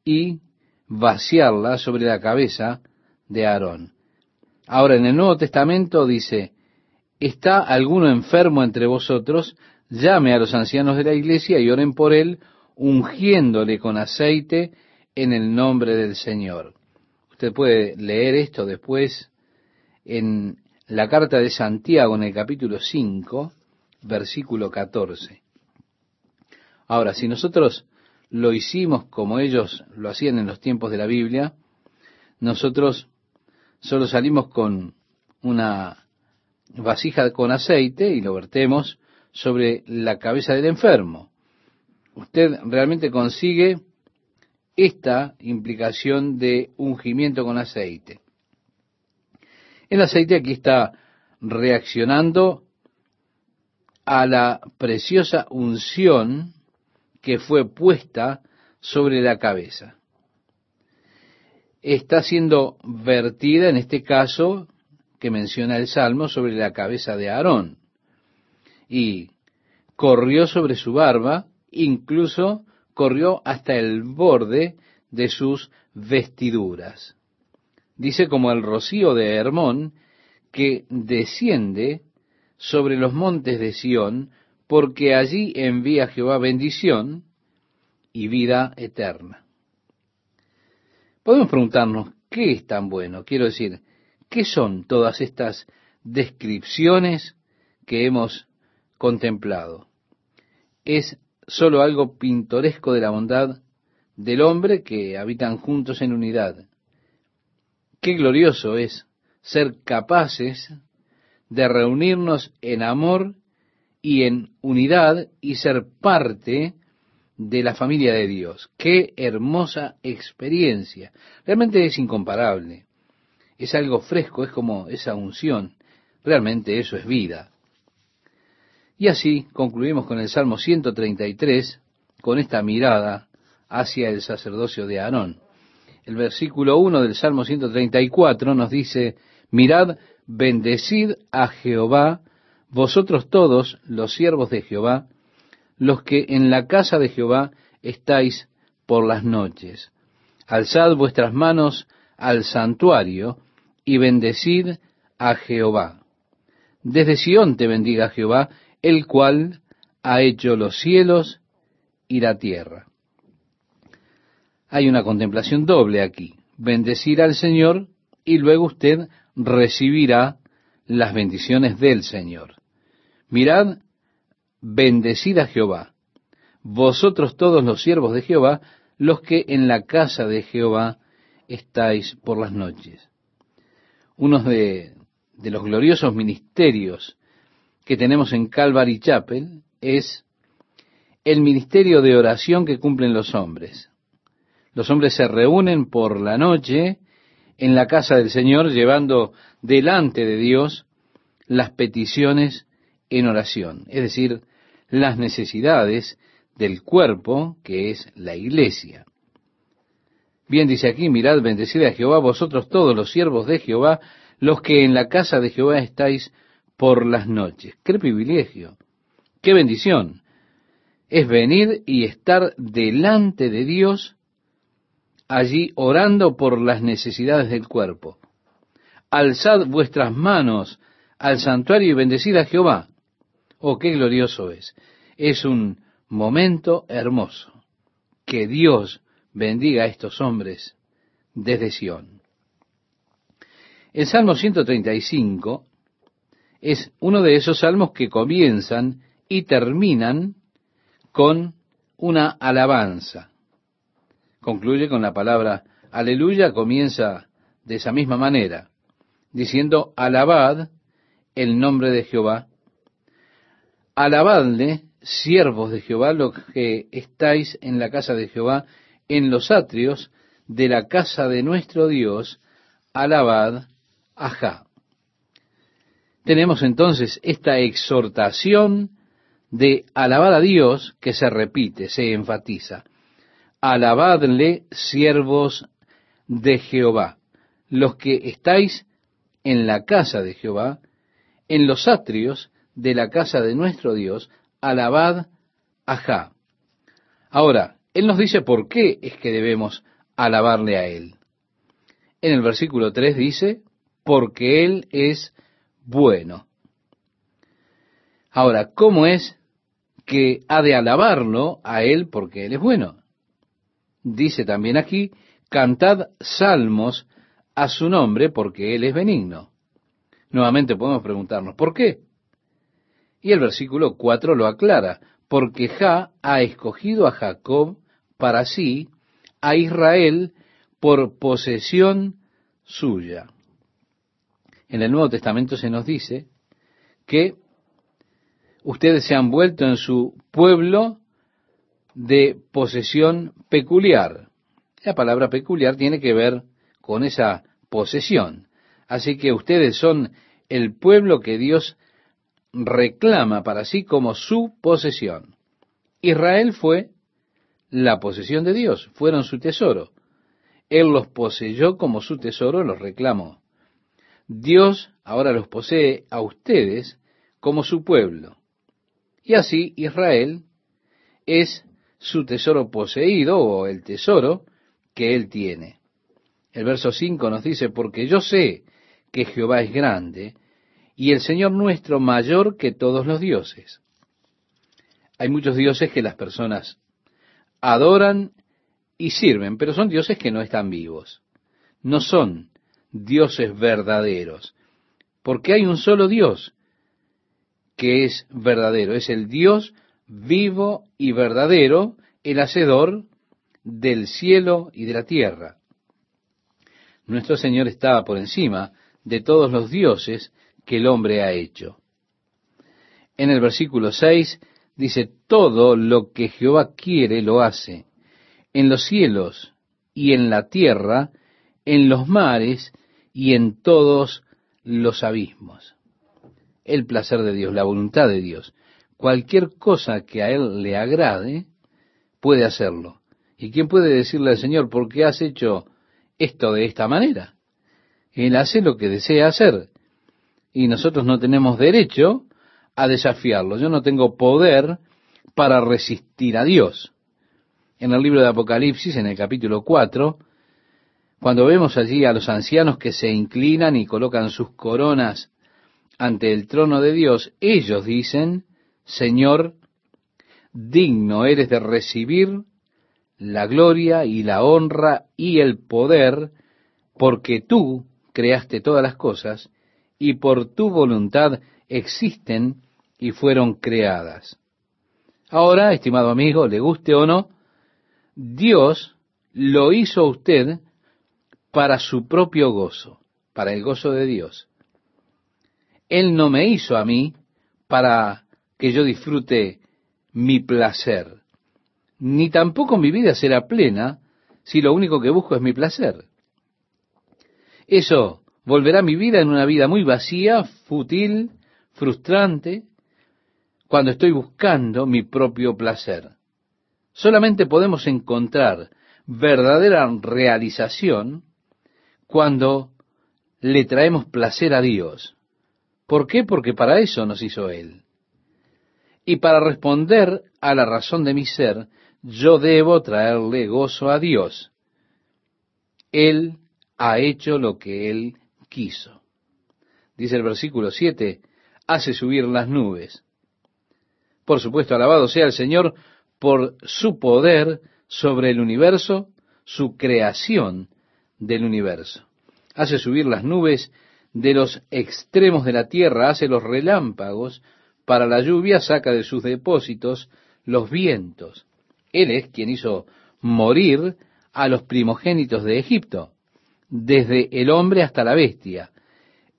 y vaciarla sobre la cabeza de Aarón. Ahora en el Nuevo Testamento dice, ¿está alguno enfermo entre vosotros? Llame a los ancianos de la iglesia y oren por él, ungiéndole con aceite en el nombre del Señor. Usted puede leer esto después en la carta de Santiago en el capítulo 5, versículo 14. Ahora, si nosotros lo hicimos como ellos lo hacían en los tiempos de la Biblia, nosotros solo salimos con una vasija con aceite y lo vertemos sobre la cabeza del enfermo. Usted realmente consigue esta implicación de ungimiento con aceite. El aceite aquí está reaccionando a la preciosa unción que fue puesta sobre la cabeza. Está siendo vertida, en este caso, que menciona el Salmo, sobre la cabeza de Aarón. Y corrió sobre su barba, incluso corrió hasta el borde de sus vestiduras. Dice como el rocío de Hermón, que desciende sobre los montes de Sión, porque allí envía Jehová bendición y vida eterna. Podemos preguntarnos, ¿qué es tan bueno? Quiero decir, ¿qué son todas estas descripciones que hemos contemplado? ¿Es solo algo pintoresco de la bondad del hombre que habitan juntos en unidad? Qué glorioso es ser capaces de reunirnos en amor y en unidad y ser parte de la familia de Dios. Qué hermosa experiencia. Realmente es incomparable. Es algo fresco, es como esa unción. Realmente eso es vida. Y así concluimos con el Salmo 133, con esta mirada hacia el sacerdocio de Aarón. El versículo 1 del Salmo 134 nos dice, mirad, bendecid a Jehová, vosotros todos los siervos de Jehová, los que en la casa de Jehová estáis por las noches. Alzad vuestras manos al santuario y bendecid a Jehová. Desde Sión te bendiga Jehová, el cual ha hecho los cielos y la tierra. Hay una contemplación doble aquí. Bendecir al Señor y luego usted recibirá las bendiciones del Señor. Mirad, bendecid a Jehová, vosotros todos los siervos de Jehová, los que en la casa de Jehová estáis por las noches. Uno de, de los gloriosos ministerios que tenemos en Calvary Chapel es el ministerio de oración que cumplen los hombres. Los hombres se reúnen por la noche en la casa del Señor llevando delante de Dios las peticiones en oración, es decir, las necesidades del cuerpo que es la iglesia. Bien dice aquí, mirad, bendecid a Jehová vosotros todos los siervos de Jehová, los que en la casa de Jehová estáis por las noches. Qué privilegio, qué bendición. Es venir y estar delante de Dios allí orando por las necesidades del cuerpo. Alzad vuestras manos al santuario y bendecid a Jehová. Oh, qué glorioso es. Es un momento hermoso. Que Dios bendiga a estos hombres desde Sión. El Salmo 135 es uno de esos salmos que comienzan y terminan con una alabanza. Concluye con la palabra aleluya, comienza de esa misma manera, diciendo alabad el nombre de Jehová, alabadle, siervos de Jehová, los que estáis en la casa de Jehová, en los atrios de la casa de nuestro Dios, alabad a Jah. Tenemos entonces esta exhortación de alabar a Dios que se repite, se enfatiza. Alabadle, siervos de Jehová, los que estáis en la casa de Jehová, en los atrios de la casa de nuestro Dios, alabad a Jah. Ahora, Él nos dice por qué es que debemos alabarle a Él. En el versículo 3 dice, porque Él es bueno. Ahora, ¿cómo es que ha de alabarlo a Él porque Él es bueno? Dice también aquí, cantad salmos a su nombre porque Él es benigno. Nuevamente podemos preguntarnos, ¿por qué? Y el versículo 4 lo aclara, porque Ja ha escogido a Jacob para sí, a Israel por posesión suya. En el Nuevo Testamento se nos dice que ustedes se han vuelto en su pueblo de posesión peculiar. La palabra peculiar tiene que ver con esa posesión. Así que ustedes son el pueblo que Dios reclama para sí como su posesión. Israel fue la posesión de Dios, fueron su tesoro. Él los poseyó como su tesoro, los reclamó. Dios ahora los posee a ustedes como su pueblo. Y así Israel es su tesoro poseído o el tesoro que él tiene. El verso 5 nos dice, porque yo sé que Jehová es grande y el Señor nuestro mayor que todos los dioses. Hay muchos dioses que las personas adoran y sirven, pero son dioses que no están vivos. No son dioses verdaderos, porque hay un solo Dios que es verdadero, es el Dios vivo y verdadero, el hacedor del cielo y de la tierra. Nuestro Señor estaba por encima de todos los dioses que el hombre ha hecho. En el versículo 6 dice, todo lo que Jehová quiere lo hace, en los cielos y en la tierra, en los mares y en todos los abismos. El placer de Dios, la voluntad de Dios. Cualquier cosa que a Él le agrade, puede hacerlo. ¿Y quién puede decirle al Señor, por qué has hecho esto de esta manera? Él hace lo que desea hacer. Y nosotros no tenemos derecho a desafiarlo. Yo no tengo poder para resistir a Dios. En el libro de Apocalipsis, en el capítulo 4, cuando vemos allí a los ancianos que se inclinan y colocan sus coronas ante el trono de Dios, ellos dicen, Señor, digno eres de recibir la gloria y la honra y el poder, porque tú creaste todas las cosas y por tu voluntad existen y fueron creadas. Ahora, estimado amigo, le guste o no, Dios lo hizo a usted para su propio gozo, para el gozo de Dios. Él no me hizo a mí para que yo disfrute mi placer, ni tampoco mi vida será plena si lo único que busco es mi placer. Eso volverá mi vida en una vida muy vacía, fútil, frustrante, cuando estoy buscando mi propio placer. Solamente podemos encontrar verdadera realización cuando le traemos placer a Dios. ¿Por qué? Porque para eso nos hizo Él. Y para responder a la razón de mi ser, yo debo traerle gozo a Dios. Él ha hecho lo que Él quiso. Dice el versículo 7, hace subir las nubes. Por supuesto, alabado sea el Señor por su poder sobre el universo, su creación del universo. Hace subir las nubes de los extremos de la tierra, hace los relámpagos para la lluvia, saca de sus depósitos los vientos. Él es quien hizo morir a los primogénitos de Egipto desde el hombre hasta la bestia.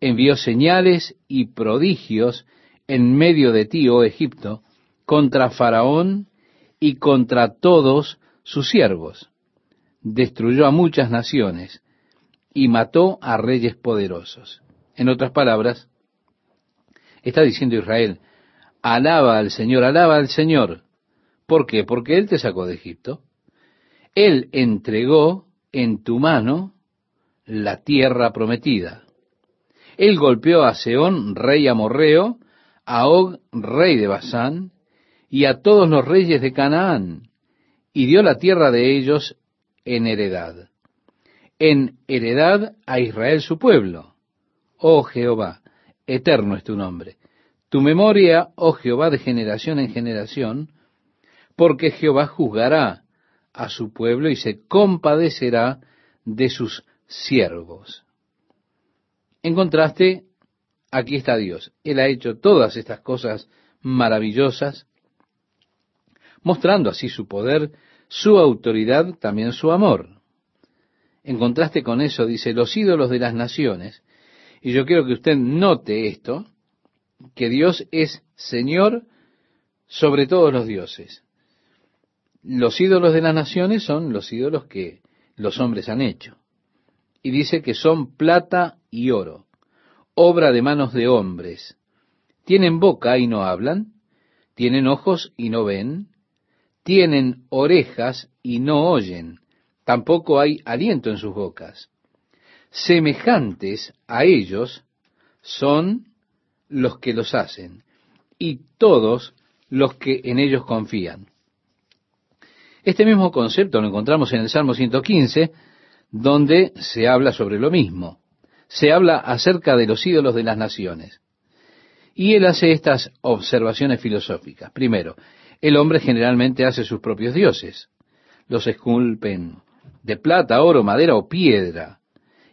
Envió señales y prodigios en medio de ti, oh Egipto, contra Faraón y contra todos sus siervos. Destruyó a muchas naciones y mató a reyes poderosos. En otras palabras, está diciendo Israel, alaba al Señor, alaba al Señor. ¿Por qué? Porque Él te sacó de Egipto. Él entregó en tu mano la tierra prometida. Él golpeó a Seón, rey amorreo, a Og, rey de Basán, y a todos los reyes de Canaán, y dio la tierra de ellos en heredad. En heredad a Israel su pueblo. Oh Jehová, eterno es tu nombre. Tu memoria, oh Jehová, de generación en generación, porque Jehová juzgará a su pueblo y se compadecerá de sus siervos. En contraste, aquí está Dios. Él ha hecho todas estas cosas maravillosas, mostrando así su poder, su autoridad, también su amor. En contraste con eso, dice, los ídolos de las naciones, y yo quiero que usted note esto, que Dios es Señor sobre todos los dioses. Los ídolos de las naciones son los ídolos que los hombres han hecho. Y dice que son plata y oro, obra de manos de hombres. Tienen boca y no hablan, tienen ojos y no ven, tienen orejas y no oyen, tampoco hay aliento en sus bocas. Semejantes a ellos son los que los hacen y todos los que en ellos confían. Este mismo concepto lo encontramos en el Salmo 115, donde se habla sobre lo mismo. Se habla acerca de los ídolos de las naciones. Y él hace estas observaciones filosóficas. Primero, el hombre generalmente hace sus propios dioses. Los esculpen de plata, oro, madera o piedra.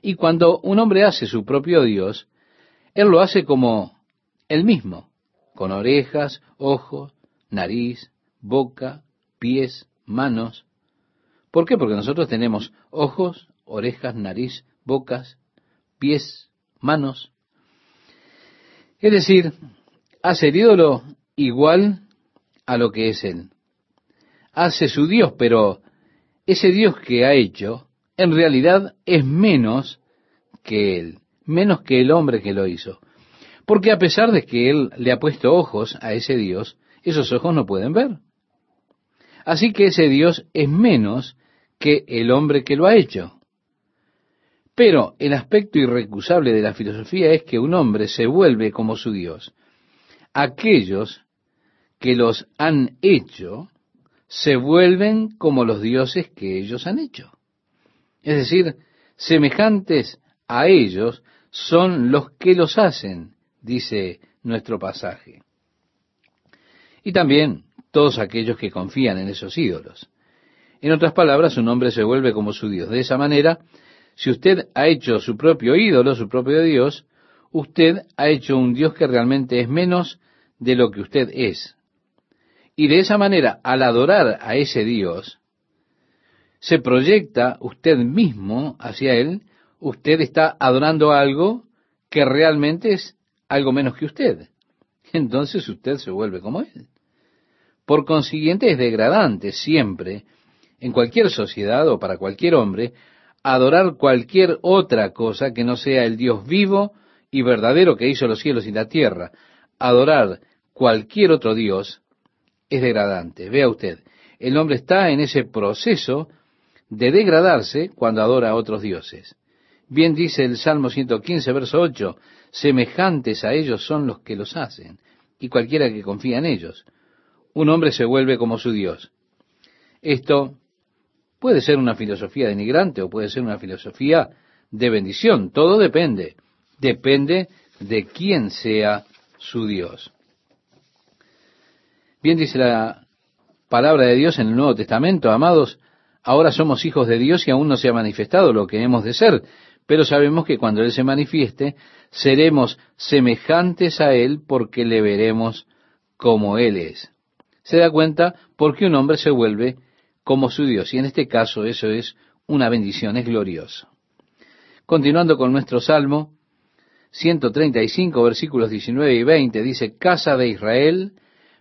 Y cuando un hombre hace su propio dios, él lo hace como él mismo, con orejas, ojos, nariz, boca, pies, manos. ¿Por qué? Porque nosotros tenemos ojos, orejas, nariz, bocas, pies, manos. Es decir, hace el ídolo igual a lo que es Él. Hace su Dios, pero ese Dios que ha hecho, en realidad es menos que Él, menos que el hombre que lo hizo. Porque a pesar de que Él le ha puesto ojos a ese Dios, esos ojos no pueden ver. Así que ese Dios es menos que el hombre que lo ha hecho. Pero el aspecto irrecusable de la filosofía es que un hombre se vuelve como su Dios. Aquellos que los han hecho se vuelven como los dioses que ellos han hecho. Es decir, semejantes a ellos son los que los hacen, dice nuestro pasaje. Y también todos aquellos que confían en esos ídolos. En otras palabras, un hombre se vuelve como su Dios. De esa manera, si usted ha hecho su propio ídolo, su propio Dios, usted ha hecho un Dios que realmente es menos de lo que usted es. Y de esa manera, al adorar a ese Dios, se proyecta usted mismo hacia Él, usted está adorando algo que realmente es algo menos que usted. Entonces usted se vuelve como Él. Por consiguiente, es degradante siempre, en cualquier sociedad o para cualquier hombre, adorar cualquier otra cosa que no sea el Dios vivo y verdadero que hizo los cielos y la tierra. Adorar cualquier otro Dios es degradante. Vea usted, el hombre está en ese proceso de degradarse cuando adora a otros dioses. Bien dice el Salmo 115, verso 8, semejantes a ellos son los que los hacen, y cualquiera que confía en ellos un hombre se vuelve como su Dios. Esto puede ser una filosofía denigrante o puede ser una filosofía de bendición. Todo depende. Depende de quién sea su Dios. Bien dice la palabra de Dios en el Nuevo Testamento, amados, ahora somos hijos de Dios y aún no se ha manifestado lo que hemos de ser, pero sabemos que cuando Él se manifieste, seremos semejantes a Él porque le veremos como Él es se da cuenta por qué un hombre se vuelve como su Dios. Y en este caso eso es una bendición, es glorioso. Continuando con nuestro Salmo 135, versículos 19 y 20, dice, Casa de Israel,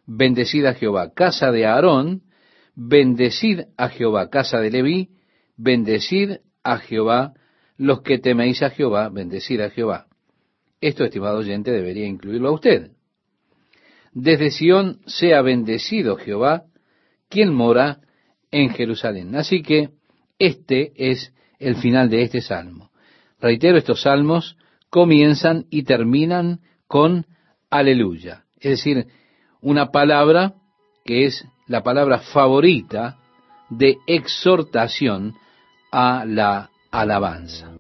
bendecid a Jehová. Casa de Aarón, bendecid a Jehová. Casa de Leví, bendecid a Jehová. Los que teméis a Jehová, bendecid a Jehová. Esto, estimado oyente, debería incluirlo a usted. Desde Sión sea bendecido Jehová, quien mora en Jerusalén. Así que este es el final de este salmo. Reitero, estos salmos comienzan y terminan con aleluya. Es decir, una palabra que es la palabra favorita de exhortación a la alabanza.